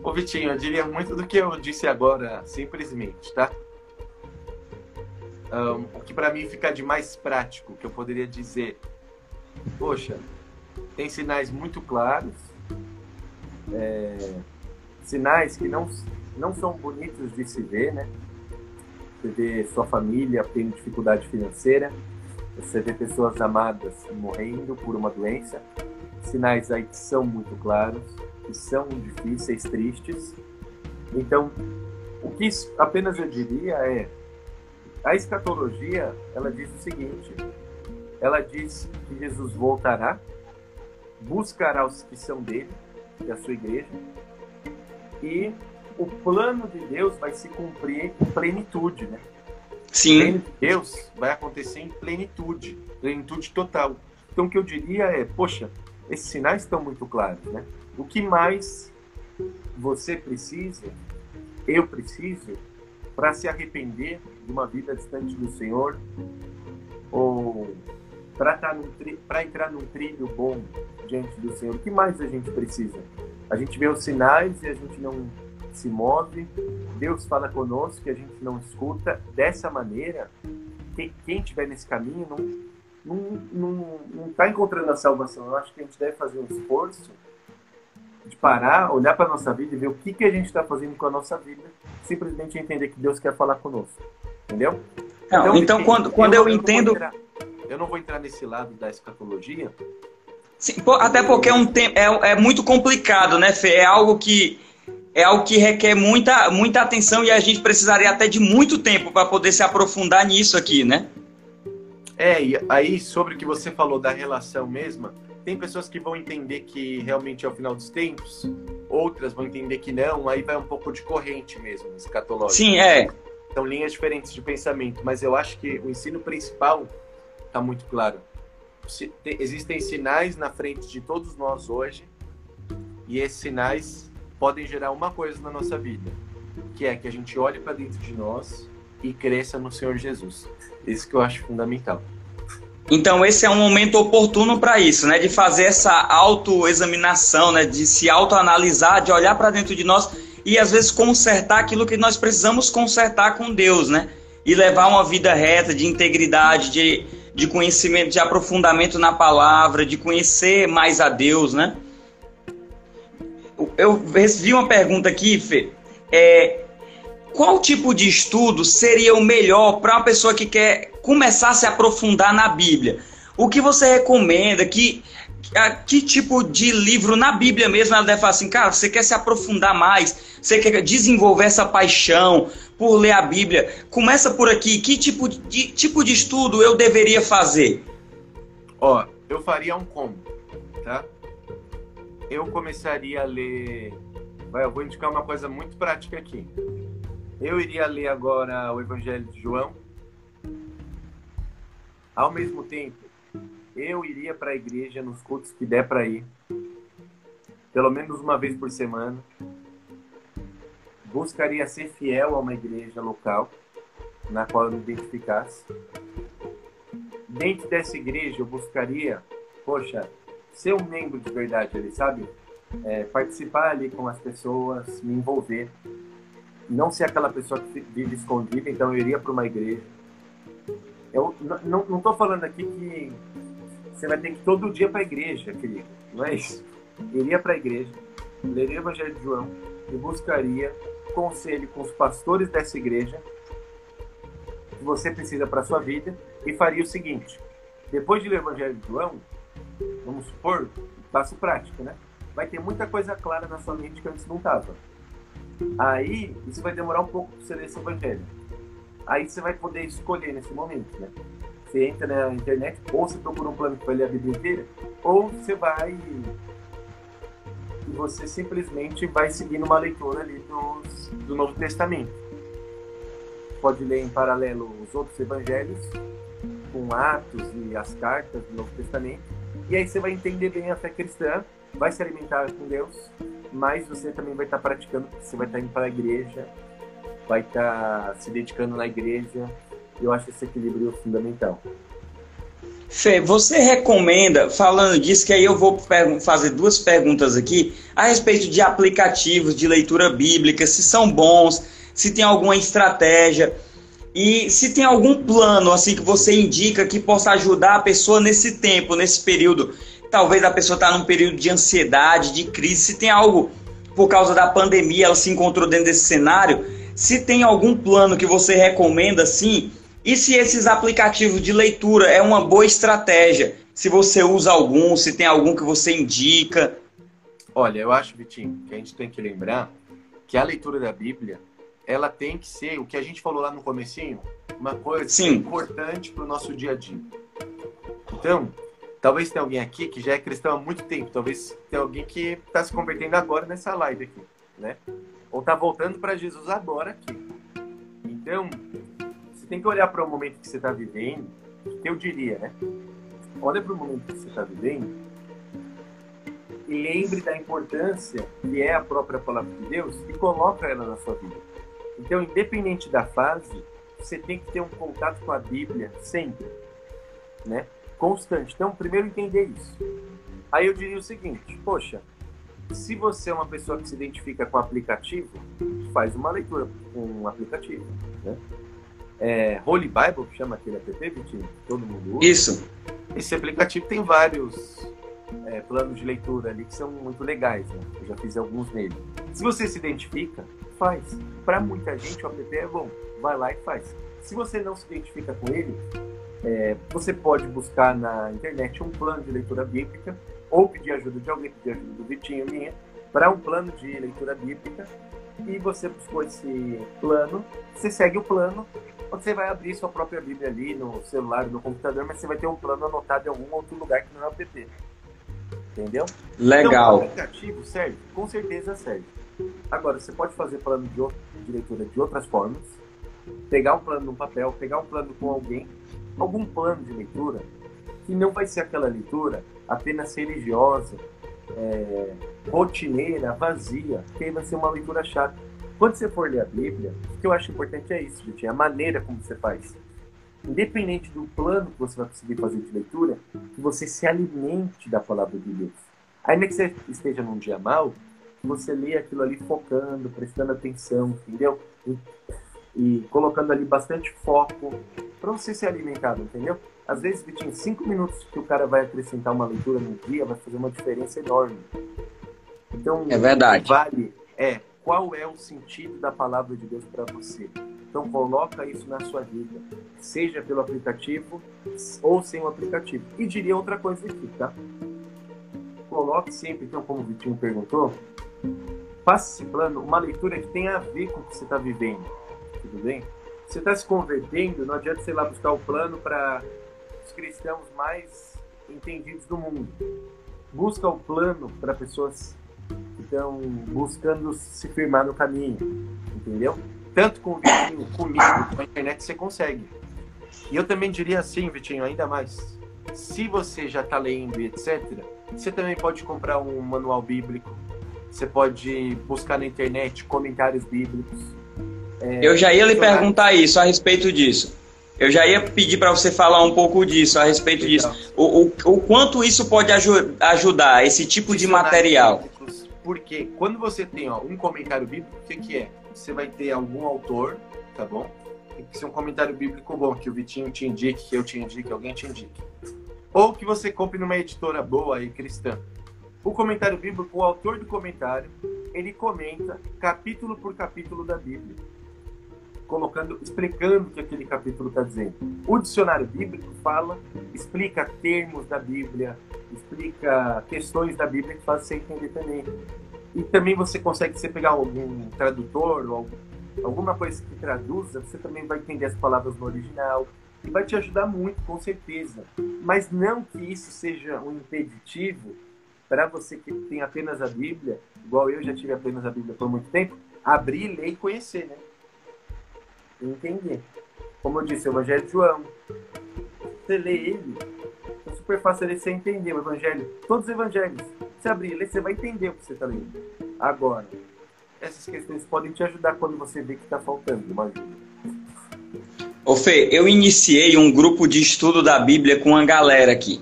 Ô Vitinho, eu diria muito do que eu disse agora, simplesmente, tá? Um, o que para mim fica de mais prático, que eu poderia dizer poxa, tem sinais muito claros, é, sinais que não, não são bonitos de se ver, né? Você vê sua família tendo dificuldade financeira, você vê pessoas amadas morrendo por uma doença, sinais aí que são muito claros, que são difíceis, tristes. Então, o que apenas eu diria é a escatologia, ela diz o seguinte: ela diz que Jesus voltará, buscará os que são dele, que é a sua igreja, e o plano de Deus vai se cumprir em plenitude, né? Sim. O plano de Deus vai acontecer em plenitude, plenitude total. Então, o que eu diria é, poxa, esses sinais estão muito claros, né? O que mais você precisa, eu preciso, para se arrepender de uma vida distante do Senhor, ou para tá entrar num trilho bom diante do Senhor, o que mais a gente precisa? A gente vê os sinais e a gente não se move, Deus fala conosco e a gente não escuta. Dessa maneira, quem estiver nesse caminho não não não não está encontrando a salvação. Eu acho que a gente deve fazer um esforço de parar, olhar para a nossa vida e ver o que, que a gente está fazendo com a nossa vida, simplesmente entender que Deus quer falar conosco. Entendeu? Não, então, então quando, quando eu, eu entendo. Eu não vou entrar nesse lado da escatologia. Sim, até porque é, um tempo, é, é muito complicado, né, Fê? É algo que é algo que requer muita, muita atenção e a gente precisaria até de muito tempo para poder se aprofundar nisso aqui, né? É, e aí sobre o que você falou da relação mesma, tem pessoas que vão entender que realmente é o final dos tempos, outras vão entender que não, aí vai um pouco de corrente mesmo, escatológica. Sim, é. São linhas diferentes de pensamento, mas eu acho que o ensino principal está muito claro. Existem sinais na frente de todos nós hoje, e esses sinais podem gerar uma coisa na nossa vida, que é que a gente olhe para dentro de nós e cresça no Senhor Jesus. Isso que eu acho fundamental. Então esse é um momento oportuno para isso, né? De fazer essa autoexaminação, né? De se autoanalisar, de olhar para dentro de nós e às vezes consertar aquilo que nós precisamos consertar com Deus, né? E levar uma vida reta, de integridade, de, de conhecimento, de aprofundamento na palavra, de conhecer mais a Deus, né? Eu recebi uma pergunta aqui, Fê. É, qual tipo de estudo seria o melhor para uma pessoa que quer começar a se aprofundar na Bíblia? O que você recomenda? Que, que tipo de livro na Bíblia mesmo ela deve falar assim, cara, você quer se aprofundar mais, você quer desenvolver essa paixão por ler a Bíblia? Começa por aqui. Que tipo de, tipo de estudo eu deveria fazer? Ó, eu faria um combo, tá? Eu começaria a ler. Eu vou indicar uma coisa muito prática aqui. Eu iria ler agora o Evangelho de João. Ao mesmo tempo, eu iria para a igreja nos cultos que der para ir, pelo menos uma vez por semana. Buscaria ser fiel a uma igreja local na qual eu me identificasse. Dentro dessa igreja, eu buscaria, poxa, ser um membro de verdade ali, sabe? É, participar ali com as pessoas, me envolver não ser aquela pessoa que vive escondida, então eu iria para uma igreja. Eu não estou falando aqui que você vai ter que ir todo dia para a igreja, querido. Não é isso. Iria para a igreja, leria o Evangelho de João e buscaria conselho com os pastores dessa igreja que você precisa para sua vida e faria o seguinte: depois de ler o Evangelho de João, vamos supor, passo prático, né? Vai ter muita coisa clara na sua mente que antes não estava. Aí, isso vai demorar um pouco para você ler esse evangelho. Aí você vai poder escolher nesse momento, né? Você entra na internet, ou você procura um plano que vai ler a Bíblia inteira, ou você vai e você simplesmente vai seguindo uma leitura ali dos, do Novo Testamento. Pode ler em paralelo os outros evangelhos, com Atos e as cartas do Novo Testamento, e aí você vai entender bem a fé cristã, vai se alimentar com Deus mas você também vai estar praticando, você vai estar indo para a igreja, vai estar se dedicando na igreja. Eu acho esse equilíbrio fundamental. Fê, você recomenda, falando disso, que aí eu vou fazer duas perguntas aqui a respeito de aplicativos de leitura bíblica, se são bons, se tem alguma estratégia e se tem algum plano assim que você indica que possa ajudar a pessoa nesse tempo, nesse período talvez a pessoa está num período de ansiedade, de crise, se tem algo por causa da pandemia, ela se encontrou dentro desse cenário, se tem algum plano que você recomenda, sim, e se esses aplicativos de leitura é uma boa estratégia, se você usa algum, se tem algum que você indica. Olha, eu acho, Vitinho, que a gente tem que lembrar que a leitura da Bíblia, ela tem que ser, o que a gente falou lá no comecinho, uma coisa Sim. importante para o nosso dia a dia. Então, Talvez tenha alguém aqui que já é cristão há muito tempo. Talvez tenha alguém que está se convertendo agora nessa live aqui, né? Ou está voltando para Jesus agora aqui. Então, você tem que olhar para o momento que você está vivendo. Eu diria, né? Olha para o momento que você está vivendo e lembre da importância que é a própria palavra de Deus e coloca ela na sua vida. Então, independente da fase, você tem que ter um contato com a Bíblia sempre, né? constante. Então, primeiro entender isso. Aí eu diria o seguinte: poxa, se você é uma pessoa que se identifica com aplicativo, faz uma leitura com um aplicativo. Né? É, Holy Bible, que chama aquele app, Vitinho, todo mundo usa. Isso. Esse aplicativo tem vários é, planos de leitura ali que são muito legais. Né? Eu já fiz alguns nele. Se você se identifica, faz. Para muita gente, o app é bom. Vai lá e faz. Se você não se identifica com ele, é, você pode buscar na internet um plano de leitura bíblica ou pedir ajuda de alguém, pedir ajuda do Vitinho minha, para um plano de leitura bíblica e você buscou esse plano, você segue o plano, você vai abrir sua própria Bíblia ali no celular, no computador, mas você vai ter um plano anotado em algum outro lugar que não é o app. Entendeu? Legal. Então, o aplicativo serve? Com certeza serve. Agora, você pode fazer plano de, outra, de leitura de outras formas, pegar um plano no papel, pegar um plano com alguém, algum plano de leitura, que não vai ser aquela leitura apenas religiosa, é, rotineira, vazia, que aí vai ser uma leitura chata. Quando você for ler a Bíblia, o que eu acho importante é isso, gente, é a maneira como você faz. Independente do plano que você vai conseguir fazer de leitura, que você se alimente da palavra de Deus. Ainda que você esteja num dia mal, você lê aquilo ali focando, prestando atenção, entendeu? E, e colocando ali bastante foco para você ser alimentado, entendeu? Às vezes, Vitinho, cinco minutos que o cara vai acrescentar uma leitura no dia vai fazer uma diferença enorme. Então, é verdade. Vale é qual é o sentido da palavra de Deus para você. Então coloca isso na sua vida, seja pelo aplicativo ou sem o aplicativo. E diria outra coisa aqui, tá? Coloque sempre, então, como o Vitinho perguntou, faça esse plano uma leitura que tenha a ver com o que você está vivendo. Tudo bem? Você está se convertendo, não adianta ir lá buscar o plano para os cristãos mais entendidos do mundo. Busca o plano para pessoas estão buscando se firmar no caminho, entendeu? Tanto com o Vitinho, comigo, com a internet você consegue. E eu também diria assim, Vitinho, ainda mais. Se você já está lendo e etc., você também pode comprar um manual bíblico. Você pode buscar na internet comentários bíblicos. É, eu já ia lhe perguntar isso a respeito disso. Eu já ia pedir para você falar um pouco disso, a respeito disso. O, o, o quanto isso pode aju ajudar, esse tipo de material. Porque quando você tem ó, um comentário bíblico, o que, que é? Você vai ter algum autor, tá bom? Tem que ser um comentário bíblico bom, que o Vitinho te indique, que eu te indique, que alguém te indique. Ou que você compre numa editora boa e cristã. O comentário bíblico, o autor do comentário, ele comenta capítulo por capítulo da Bíblia colocando, explicando o que aquele capítulo está dizendo. O dicionário bíblico fala, explica termos da Bíblia, explica questões da Bíblia que fazem você entender também. E também você consegue, você pegar algum tradutor ou alguma coisa que traduza, você também vai entender as palavras no original e vai te ajudar muito, com certeza. Mas não que isso seja um impeditivo para você que tem apenas a Bíblia, igual eu já tive apenas a Bíblia por muito tempo, abrir, ler e conhecer, né? Entender. Como eu disse, o Evangelho de João. Você lê ele, é super fácil você entender o Evangelho. Todos os Evangelhos. Você abrir e ler, você vai entender o que você está lendo. Agora, essas questões podem te ajudar quando você vê que está faltando uma ajuda. Ô Fê, eu iniciei um grupo de estudo da Bíblia com uma galera aqui.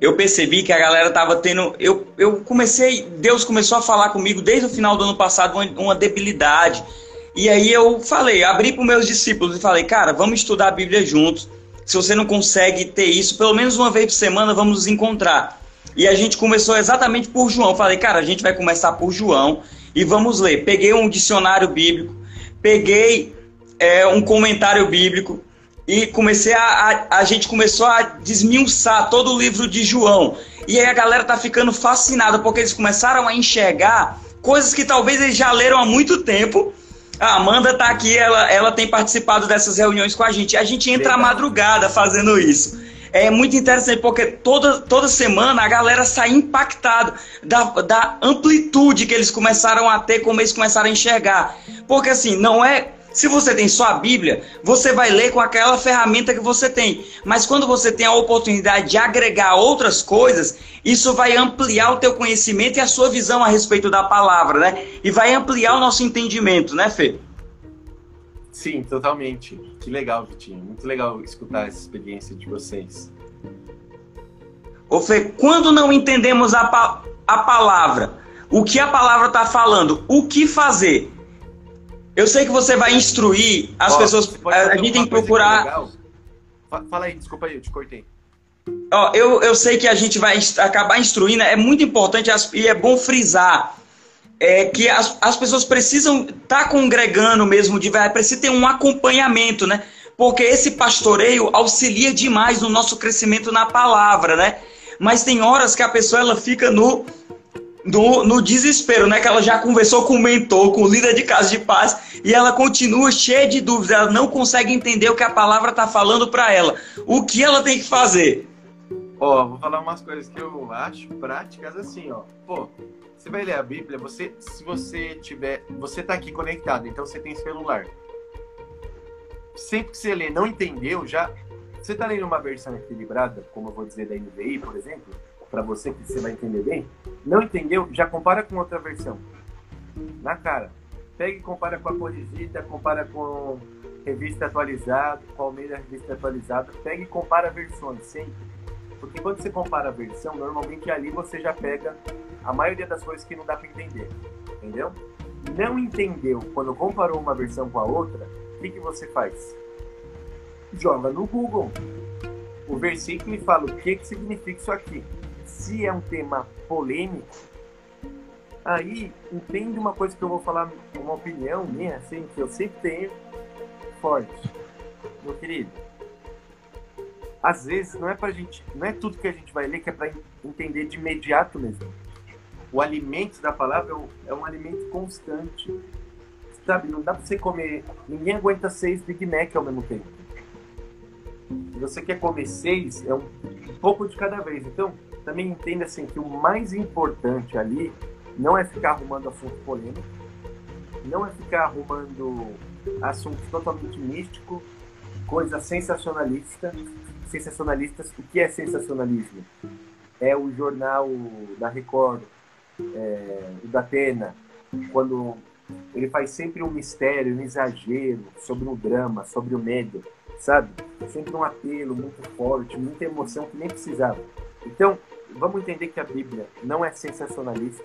Eu percebi que a galera tava tendo. Eu, eu comecei. Deus começou a falar comigo desde o final do ano passado uma, uma debilidade e aí eu falei, abri para os meus discípulos e falei, cara, vamos estudar a Bíblia juntos. Se você não consegue ter isso, pelo menos uma vez por semana, vamos nos encontrar. E a gente começou exatamente por João. Falei, cara, a gente vai começar por João e vamos ler. Peguei um dicionário bíblico, peguei é, um comentário bíblico e comecei a, a, a gente começou a desmiuçar todo o livro de João. E aí a galera tá ficando fascinada porque eles começaram a enxergar coisas que talvez eles já leram há muito tempo a Amanda está aqui, ela, ela tem participado dessas reuniões com a gente. A gente entra à madrugada fazendo isso. É muito interessante porque toda, toda semana a galera sai impactada da, da amplitude que eles começaram a ter, como eles começaram a enxergar. Porque assim, não é se você tem só a Bíblia, você vai ler com aquela ferramenta que você tem. Mas quando você tem a oportunidade de agregar outras coisas, isso vai ampliar o teu conhecimento e a sua visão a respeito da palavra, né? E vai ampliar o nosso entendimento, né, Fê? Sim, totalmente. Que legal, Vitinho. Muito legal escutar essa experiência de vocês. Ô Fê, quando não entendemos a, pa a palavra, o que a palavra está falando, o que fazer? Eu sei que você vai instruir as pessoas. A gente tem que procurar. Fala aí, desculpa aí, eu te cortei. Ó, eu, eu sei que a gente vai acabar instruindo, é muito importante e é bom frisar é, que as, as pessoas precisam estar tá congregando mesmo, de verdade, precisa ter um acompanhamento, né? Porque esse pastoreio auxilia demais no nosso crescimento na palavra, né? Mas tem horas que a pessoa ela fica no no, no desespero, né? Que ela já conversou com o mentor, com o líder de casa de paz, e ela continua cheia de dúvidas. Ela não consegue entender o que a palavra está falando para ela. O que ela tem que fazer? Ó, oh, vou falar umas coisas que eu acho práticas assim, ó. Pô, você vai ler a Bíblia, você, se você tiver, você tá aqui conectado, então você tem celular. Sempre que você lê, não entendeu, já você tá lendo uma versão equilibrada, como eu vou dizer da NVI, por exemplo, para você que você vai entender bem, não entendeu, já compara com outra versão. Na cara. Pega e compara com a corrigida, compara com revista atualizada, Almeida revista atualizada, pega e compara versões sempre. Porque quando você compara a versão, normalmente ali você já pega a maioria das coisas que não dá para entender. Entendeu? Não entendeu quando comparou uma versão com a outra, o que, que você faz? Joga no Google o versículo e fala o que, que significa isso aqui se é um tema polêmico, aí entende uma coisa que eu vou falar, uma opinião minha, assim, que eu sempre tenho forte. Meu querido, às vezes não é pra gente, não é tudo que a gente vai ler que é para entender de imediato mesmo. O alimento da palavra é um é alimento constante. Sabe, não dá para você comer, ninguém aguenta seis Big Mac ao mesmo tempo. Se você quer comer seis, é um, um pouco de cada vez. Então, também entenda assim que o mais importante ali não é ficar arrumando assunto polêmico, não é ficar arrumando assunto totalmente místico, coisa sensacionalista. Sensacionalistas, o que é sensacionalismo? É o jornal da Record, é, o da Atena, quando ele faz sempre um mistério, um exagero sobre o drama, sobre o medo, sabe? Sempre um apelo muito forte, muita emoção que nem precisava. Então, vamos entender que a Bíblia não é sensacionalista.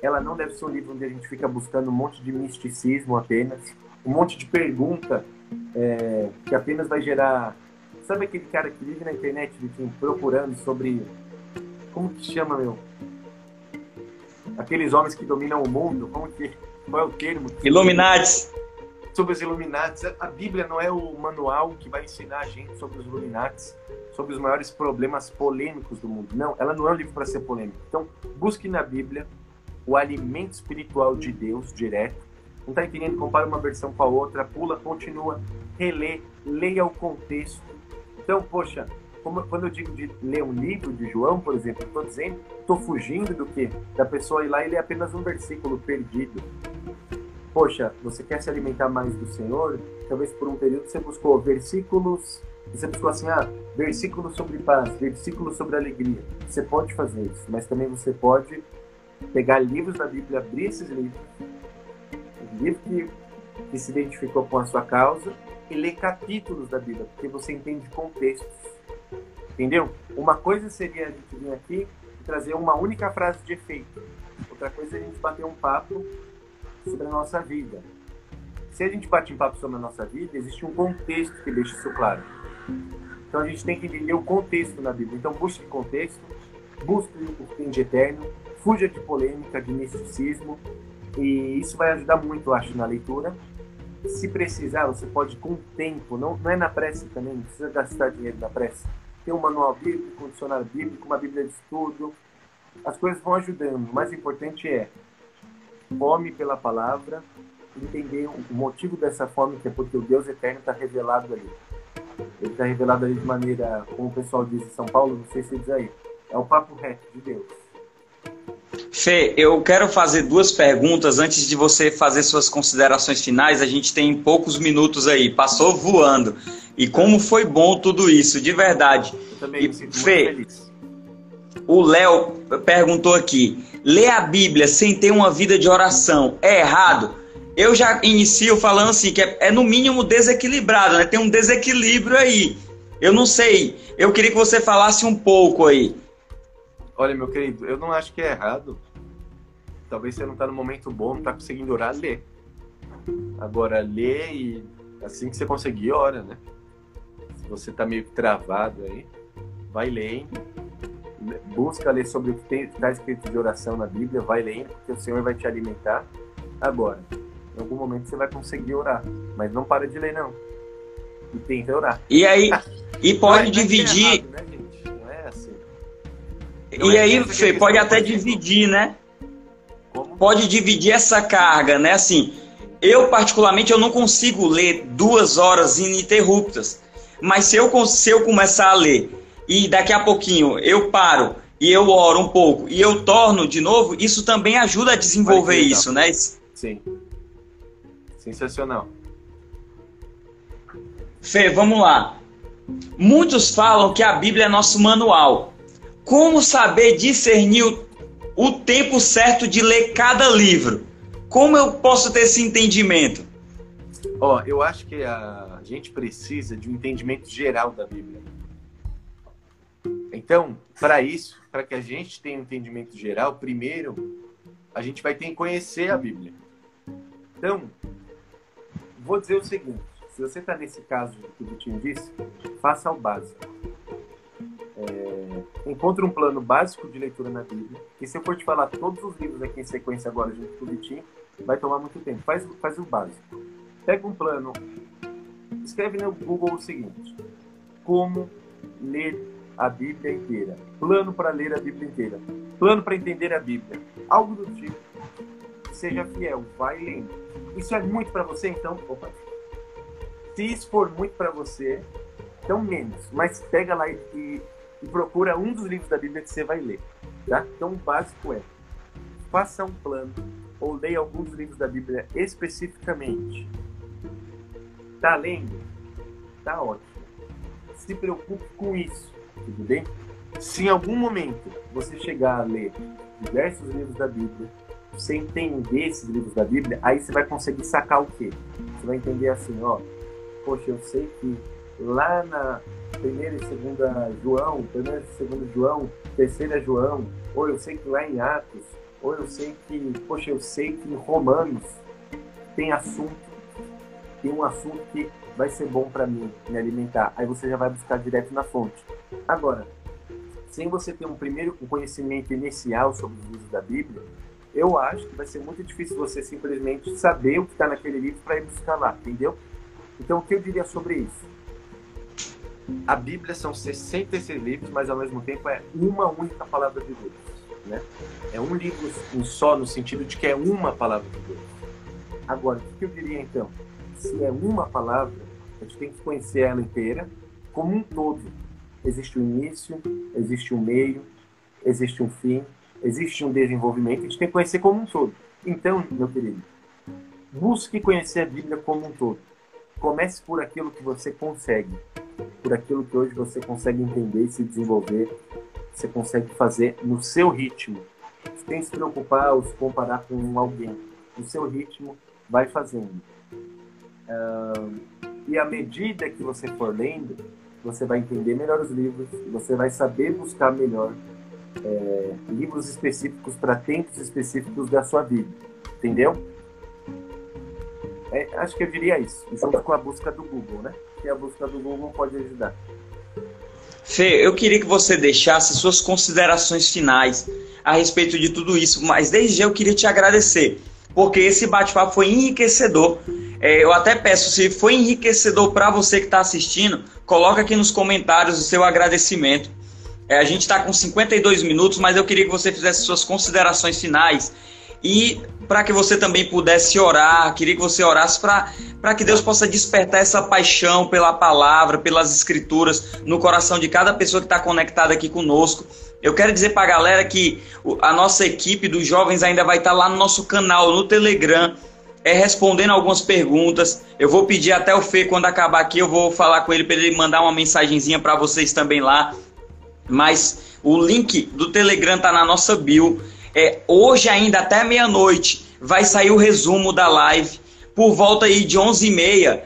Ela não deve ser um livro onde a gente fica buscando um monte de misticismo apenas, um monte de pergunta é, que apenas vai gerar. Sabe aquele cara que vive na internet procurando sobre. Como que chama, meu? Aqueles homens que dominam o mundo, como que. Qual é o termo? Illuminati. Sobre os Illuminati. A Bíblia não é o manual que vai ensinar a gente sobre os Illuminati sobre os maiores problemas polêmicos do mundo. Não, ela não é um livro para ser polêmico. Então, busque na Bíblia o alimento espiritual de Deus direto. Não está entendendo? Compara uma versão com a outra, pula, continua, relê, leia o contexto. Então, poxa, como, quando eu digo de ler um livro de João, por exemplo, estou dizendo, estou fugindo do que? Da pessoa ir lá e ler apenas um versículo perdido. Poxa, você quer se alimentar mais do Senhor? Talvez por um período você buscou versículos você buscou assim, ah, versículo sobre paz, versículo sobre alegria. Você pode fazer isso, mas também você pode pegar livros da Bíblia, abrir esses livros, livro que, que se identificou com a sua causa, e ler capítulos da Bíblia, porque você entende contextos. Entendeu? Uma coisa seria a gente vir aqui e trazer uma única frase de efeito. Outra coisa é a gente bater um papo sobre a nossa vida. Se a gente bate um papo sobre a nossa vida, existe um contexto que deixa isso claro. Então a gente tem que entender o contexto na Bíblia. Então busque contexto, busque o fim de eterno, fuja de polêmica, de misticismo, e isso vai ajudar muito, eu acho, na leitura. Se precisar, você pode com o tempo, não, não é na pressa também, não precisa gastar dinheiro na pressa. Tem um manual bíblico, um dicionário bíblico, uma bíblia de estudo, as coisas vão ajudando. O mais importante é fome pela palavra, entender o motivo dessa fome, que é porque o Deus eterno está revelado ali. Ele está revelado aí de maneira, como o pessoal diz em São Paulo, não sei se diz aí, é o papo reto de Deus. Fê, eu quero fazer duas perguntas antes de você fazer suas considerações finais. A gente tem poucos minutos aí, passou voando. E como foi bom tudo isso, de verdade. Eu também e, me sinto Fê. O Léo perguntou aqui: ler a Bíblia sem ter uma vida de oração é errado? eu já inicio falando assim, que é, é, no mínimo desequilibrado, né? Tem um desequilíbrio aí. Eu não sei. Eu queria que você falasse um pouco aí. Olha, meu querido, eu não acho que é errado. Talvez você não está no momento bom, não está conseguindo orar, lê. Agora, lê e assim que você conseguir, ora, né? Se você está meio travado aí, vai lendo. Busca ler sobre o que está escrito de oração na Bíblia, vai lendo, porque o Senhor vai te alimentar. Agora, em algum momento você vai conseguir orar. Mas não para de ler, não. E tenta orar. E aí, e pode dividir. Errado, né? Não é assim. E é aí, Fê, pode até dividir, né? Como? Pode dividir essa carga, né? Assim, eu particularmente eu não consigo ler duas horas ininterruptas. Mas se eu, se eu começar a ler e daqui a pouquinho eu paro e eu oro um pouco e eu torno de novo, isso também ajuda a desenvolver isso, né? Sim. Sensacional. Fê, vamos lá. Muitos falam que a Bíblia é nosso manual. Como saber discernir o, o tempo certo de ler cada livro? Como eu posso ter esse entendimento? Ó, oh, eu acho que a gente precisa de um entendimento geral da Bíblia. Então, para isso, para que a gente tenha um entendimento geral, primeiro a gente vai ter que conhecer a Bíblia. Então, vou dizer o seguinte: se você está nesse caso que o Vitinho disse, faça o básico. É, encontre um plano básico de leitura na Bíblia. E se eu for te falar todos os livros aqui em sequência agora junto com o Vitinho, vai tomar muito tempo. Faz, faz o básico. Pega um plano, escreve no Google o seguinte: Como ler a Bíblia inteira. Plano para ler a Bíblia inteira. Plano para entender a Bíblia. Algo do tipo. Seja fiel, vai lendo. Isso é muito para você, então. Opa, se isso for muito para você, então menos. Mas pega lá e, e, procura um dos livros da Bíblia que você vai ler. Tá? Então o básico é faça um plano ou leia alguns livros da Bíblia especificamente. Tá lendo? Tá ótimo. Se preocupe com isso, tudo bem? Se em algum momento você chegar a ler diversos livros da Bíblia, você entender esses livros da Bíblia, aí você vai conseguir sacar o quê? Você vai entender assim, ó, poxa, eu sei que lá na primeira e segunda João, primeira e segunda João, terceira João, ou eu sei que lá em Atos, ou eu sei que, poxa, eu sei que em Romanos tem assunto, tem um assunto que vai ser bom para mim me alimentar. Aí você já vai buscar direto na fonte. Agora, sem você ter um primeiro conhecimento inicial sobre os livros da Bíblia, eu acho que vai ser muito difícil você simplesmente saber o que está naquele livro para ir buscar lá, entendeu? Então, o que eu diria sobre isso? A Bíblia são 66 livros, mas ao mesmo tempo é uma única palavra de Deus. Né? É um livro em só, no sentido de que é uma palavra de Deus. Agora, o que eu diria então? Se é uma palavra, a gente tem que conhecer ela inteira como um todo. Existe um início, existe um meio, existe um fim, existe um desenvolvimento, a gente tem que conhecer como um todo. Então, meu querido, busque conhecer a Bíblia como um todo. Comece por aquilo que você consegue, por aquilo que hoje você consegue entender e se desenvolver, você consegue fazer no seu ritmo, sem se preocupar ou se comparar com alguém. No seu ritmo, vai fazendo. Uh, e à medida que você for lendo, você vai entender melhor os livros, você vai saber buscar melhor é, livros específicos para tempos específicos da sua vida. Entendeu? É, acho que eu diria isso, junto com a busca do Google, né? Que a busca do Google pode ajudar. Fê, eu queria que você deixasse suas considerações finais a respeito de tudo isso, mas desde já eu queria te agradecer, porque esse bate-papo foi enriquecedor. É, eu até peço, se foi enriquecedor para você que está assistindo, coloca aqui nos comentários o seu agradecimento. É, a gente está com 52 minutos, mas eu queria que você fizesse suas considerações finais e para que você também pudesse orar, queria que você orasse para que Deus possa despertar essa paixão pela palavra, pelas escrituras no coração de cada pessoa que está conectada aqui conosco. Eu quero dizer para a galera que a nossa equipe dos jovens ainda vai estar tá lá no nosso canal, no Telegram, é, respondendo algumas perguntas. Eu vou pedir até o Fê, quando acabar aqui, eu vou falar com ele para ele mandar uma mensagenzinha para vocês também lá. Mas o link do Telegram tá na nossa bio. É, hoje ainda até meia-noite vai sair o resumo da live. Por volta aí de 11h30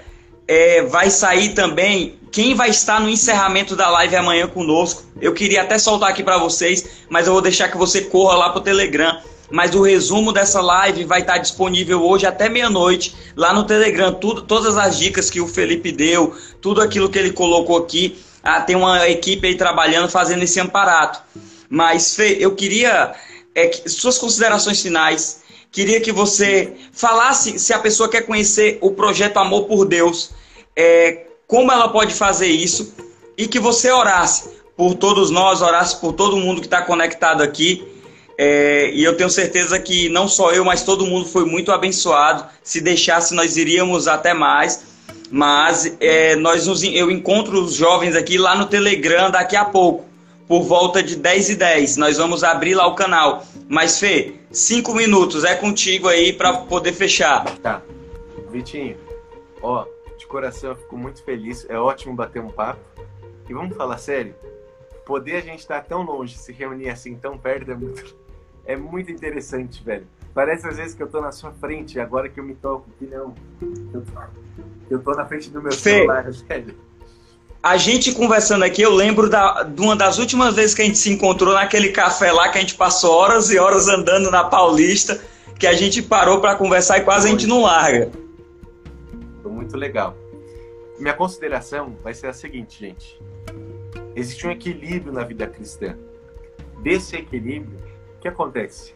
é, vai sair também quem vai estar no encerramento da live amanhã conosco. Eu queria até soltar aqui para vocês, mas eu vou deixar que você corra lá pro Telegram. Mas o resumo dessa live vai estar disponível hoje até meia-noite lá no Telegram. Tudo, todas as dicas que o Felipe deu, tudo aquilo que ele colocou aqui. Ah, tem uma equipe aí trabalhando, fazendo esse amparato. Mas, Fê, eu queria é, suas considerações finais. Queria que você falasse se a pessoa quer conhecer o projeto Amor por Deus, é, como ela pode fazer isso e que você orasse. por todos nós, orasse por todo mundo que está conectado aqui. É, e eu tenho certeza que não só eu, mas todo mundo foi muito abençoado. Se deixasse, nós iríamos até mais. Mas é, nós nos, eu encontro os jovens aqui lá no Telegram daqui a pouco, por volta de 10 e 10. Nós vamos abrir lá o canal. Mas, Fê, cinco minutos é contigo aí para poder fechar. Tá. Vitinho, ó, de coração eu fico muito feliz. É ótimo bater um papo. E vamos falar sério? Poder a gente estar tão longe, se reunir assim tão perto é muito, é muito interessante, velho. Parece às vezes que eu tô na sua frente, agora que eu me toco que não. Eu tô, eu tô na frente do meu Fê, celular, velho. A gente conversando aqui, eu lembro da, de uma das últimas vezes que a gente se encontrou naquele café lá, que a gente passou horas e horas andando na Paulista, que a gente parou para conversar e quase a gente não larga. Foi muito legal. Minha consideração vai ser a seguinte, gente. Existe um equilíbrio na vida cristã. Desse equilíbrio, que acontece?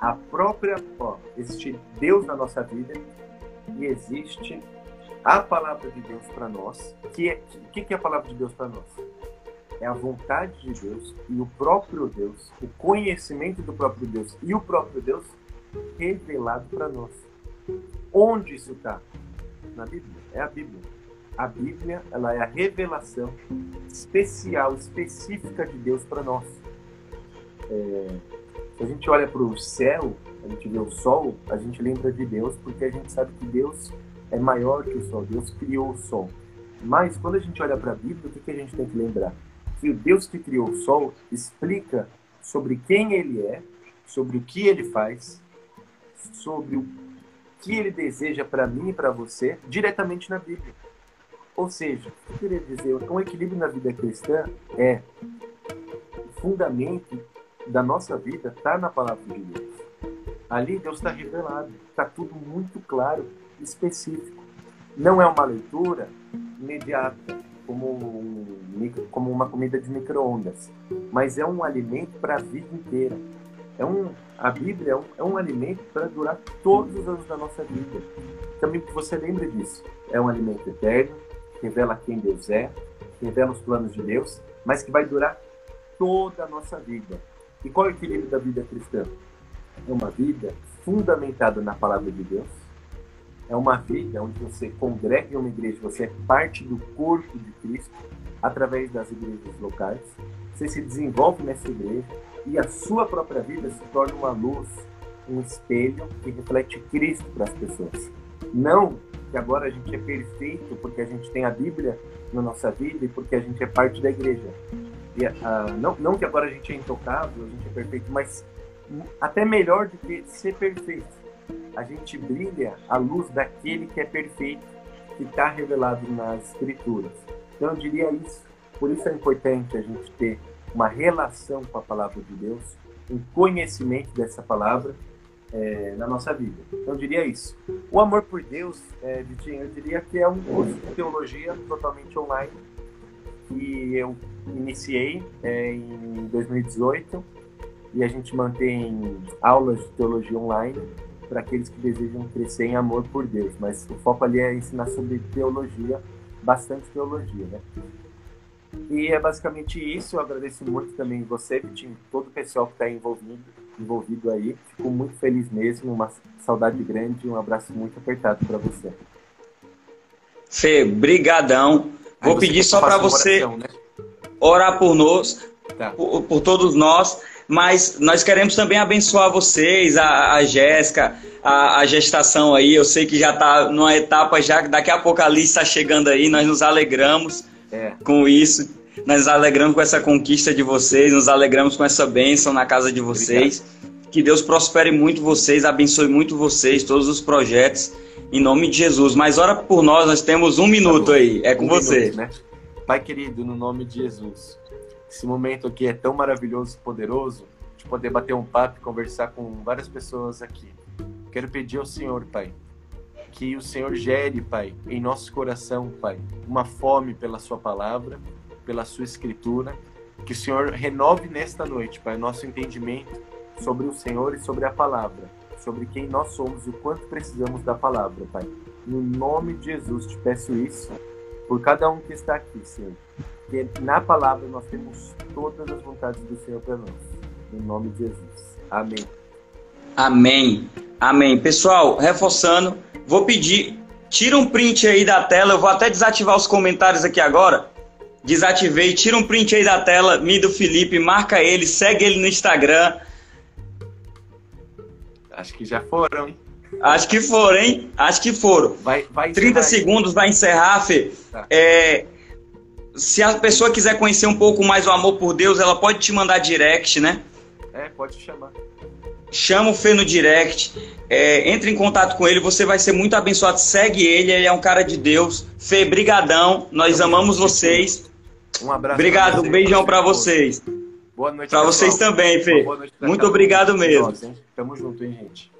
A própria, ó, existe Deus na nossa vida e existe a palavra de Deus para nós. Que é, o que é a palavra de Deus para nós? É a vontade de Deus e o próprio Deus, o conhecimento do próprio Deus e o próprio Deus revelado para nós. Onde isso está? Na Bíblia. É a Bíblia. A Bíblia ela é a revelação especial, específica de Deus para nós. É, se a gente olha para o céu, a gente vê o sol, a gente lembra de Deus, porque a gente sabe que Deus é maior que o sol, Deus criou o sol. Mas quando a gente olha para a Bíblia, o que, que a gente tem que lembrar? Que o Deus que criou o sol explica sobre quem ele é, sobre o que ele faz, sobre o que ele deseja para mim e para você, diretamente na Bíblia. Ou seja, o que eu queria dizer? Um equilíbrio na vida cristã é o fundamento da nossa vida está na palavra de Deus. Ali Deus está revelado, está tudo muito claro, específico. Não é uma leitura imediata, como, um, como uma comida de micro-ondas, mas é um alimento para a vida inteira. É um, a Bíblia é um, é um alimento para durar todos os anos da nossa vida. Também que você lembre disso. É um alimento eterno, revela quem Deus é, revela os planos de Deus, mas que vai durar toda a nossa vida. E qual é o equilíbrio da vida cristã? É uma vida fundamentada na palavra de Deus. É uma vida onde você congrega em uma igreja, você é parte do corpo de Cristo através das igrejas locais. Você se desenvolve nessa igreja e a sua própria vida se torna uma luz, um espelho que reflete Cristo para as pessoas. Não que agora a gente é perfeito porque a gente tem a Bíblia na nossa vida e porque a gente é parte da igreja. Uh, não, não que agora a gente é intocável, a gente é perfeito, mas até melhor do que ser perfeito. A gente brilha a luz daquele que é perfeito, que está revelado nas Escrituras. Então eu diria isso. Por isso é importante a gente ter uma relação com a palavra de Deus, um conhecimento dessa palavra é, na nossa vida. Então eu diria isso. O amor por Deus, é, Vitinho, eu diria que é um curso de teologia totalmente online que eu iniciei é, em 2018 e a gente mantém aulas de teologia online para aqueles que desejam crescer em amor por Deus. Mas o foco ali é ensinar sobre teologia, bastante teologia, né? E é basicamente isso. Eu agradeço muito também você, Vitinho, todo o pessoal que está envolvido, envolvido aí. Fico muito feliz mesmo, uma saudade grande, um abraço muito apertado para você. Fê, brigadão. Vou pedir só para você oração, né? orar por nós, tá. por, por, todos nós, mas nós queremos também abençoar vocês, a, a Jéssica, a, a, gestação aí. Eu sei que já está numa etapa já, daqui a pouco a Alice está chegando aí, nós nos alegramos é. com isso. Nós nos alegramos com essa conquista de vocês, nos alegramos com essa bênção na casa de vocês. Obrigado. Que Deus prospere muito vocês, abençoe muito vocês, todos os projetos. Em nome de Jesus. Mas ora por nós, nós temos um minuto aí. É com um você. Minuto, né? Pai querido, no nome de Jesus. Esse momento aqui é tão maravilhoso e poderoso de poder bater um papo e conversar com várias pessoas aqui. Quero pedir ao Senhor, Pai, que o Senhor gere, Pai, em nosso coração, Pai, uma fome pela Sua palavra, pela Sua Escritura. Que o Senhor renove nesta noite, Pai, nosso entendimento sobre o Senhor e sobre a palavra sobre quem nós somos e o quanto precisamos da palavra, Pai. No nome de Jesus te peço isso por cada um que está aqui, Senhor. Porque na palavra nós temos todas as vontades do Senhor para nós. Em nome de Jesus. Amém. Amém. Amém. Pessoal, reforçando, vou pedir, tira um print aí da tela, eu vou até desativar os comentários aqui agora. Desativei, tira um print aí da tela, me do Felipe, marca ele, segue ele no Instagram. Acho que já foram, hein? Acho que foram, hein? Acho que foram. Vai, vai 30 segundos vai encerrar, Fê. Tá. É, se a pessoa quiser conhecer um pouco mais o amor por Deus, ela pode te mandar direct, né? É, pode chamar. Chama o Fê no direct, é, entre em contato com ele, você vai ser muito abençoado. Segue ele, ele é um cara de Deus. Fê, brigadão, nós amamos vocês. Um abraço. Obrigado, um beijão para vocês. Boa noite. Para vocês também, Fê. Muito obrigado mesmo. Tamo junto, hein, gente.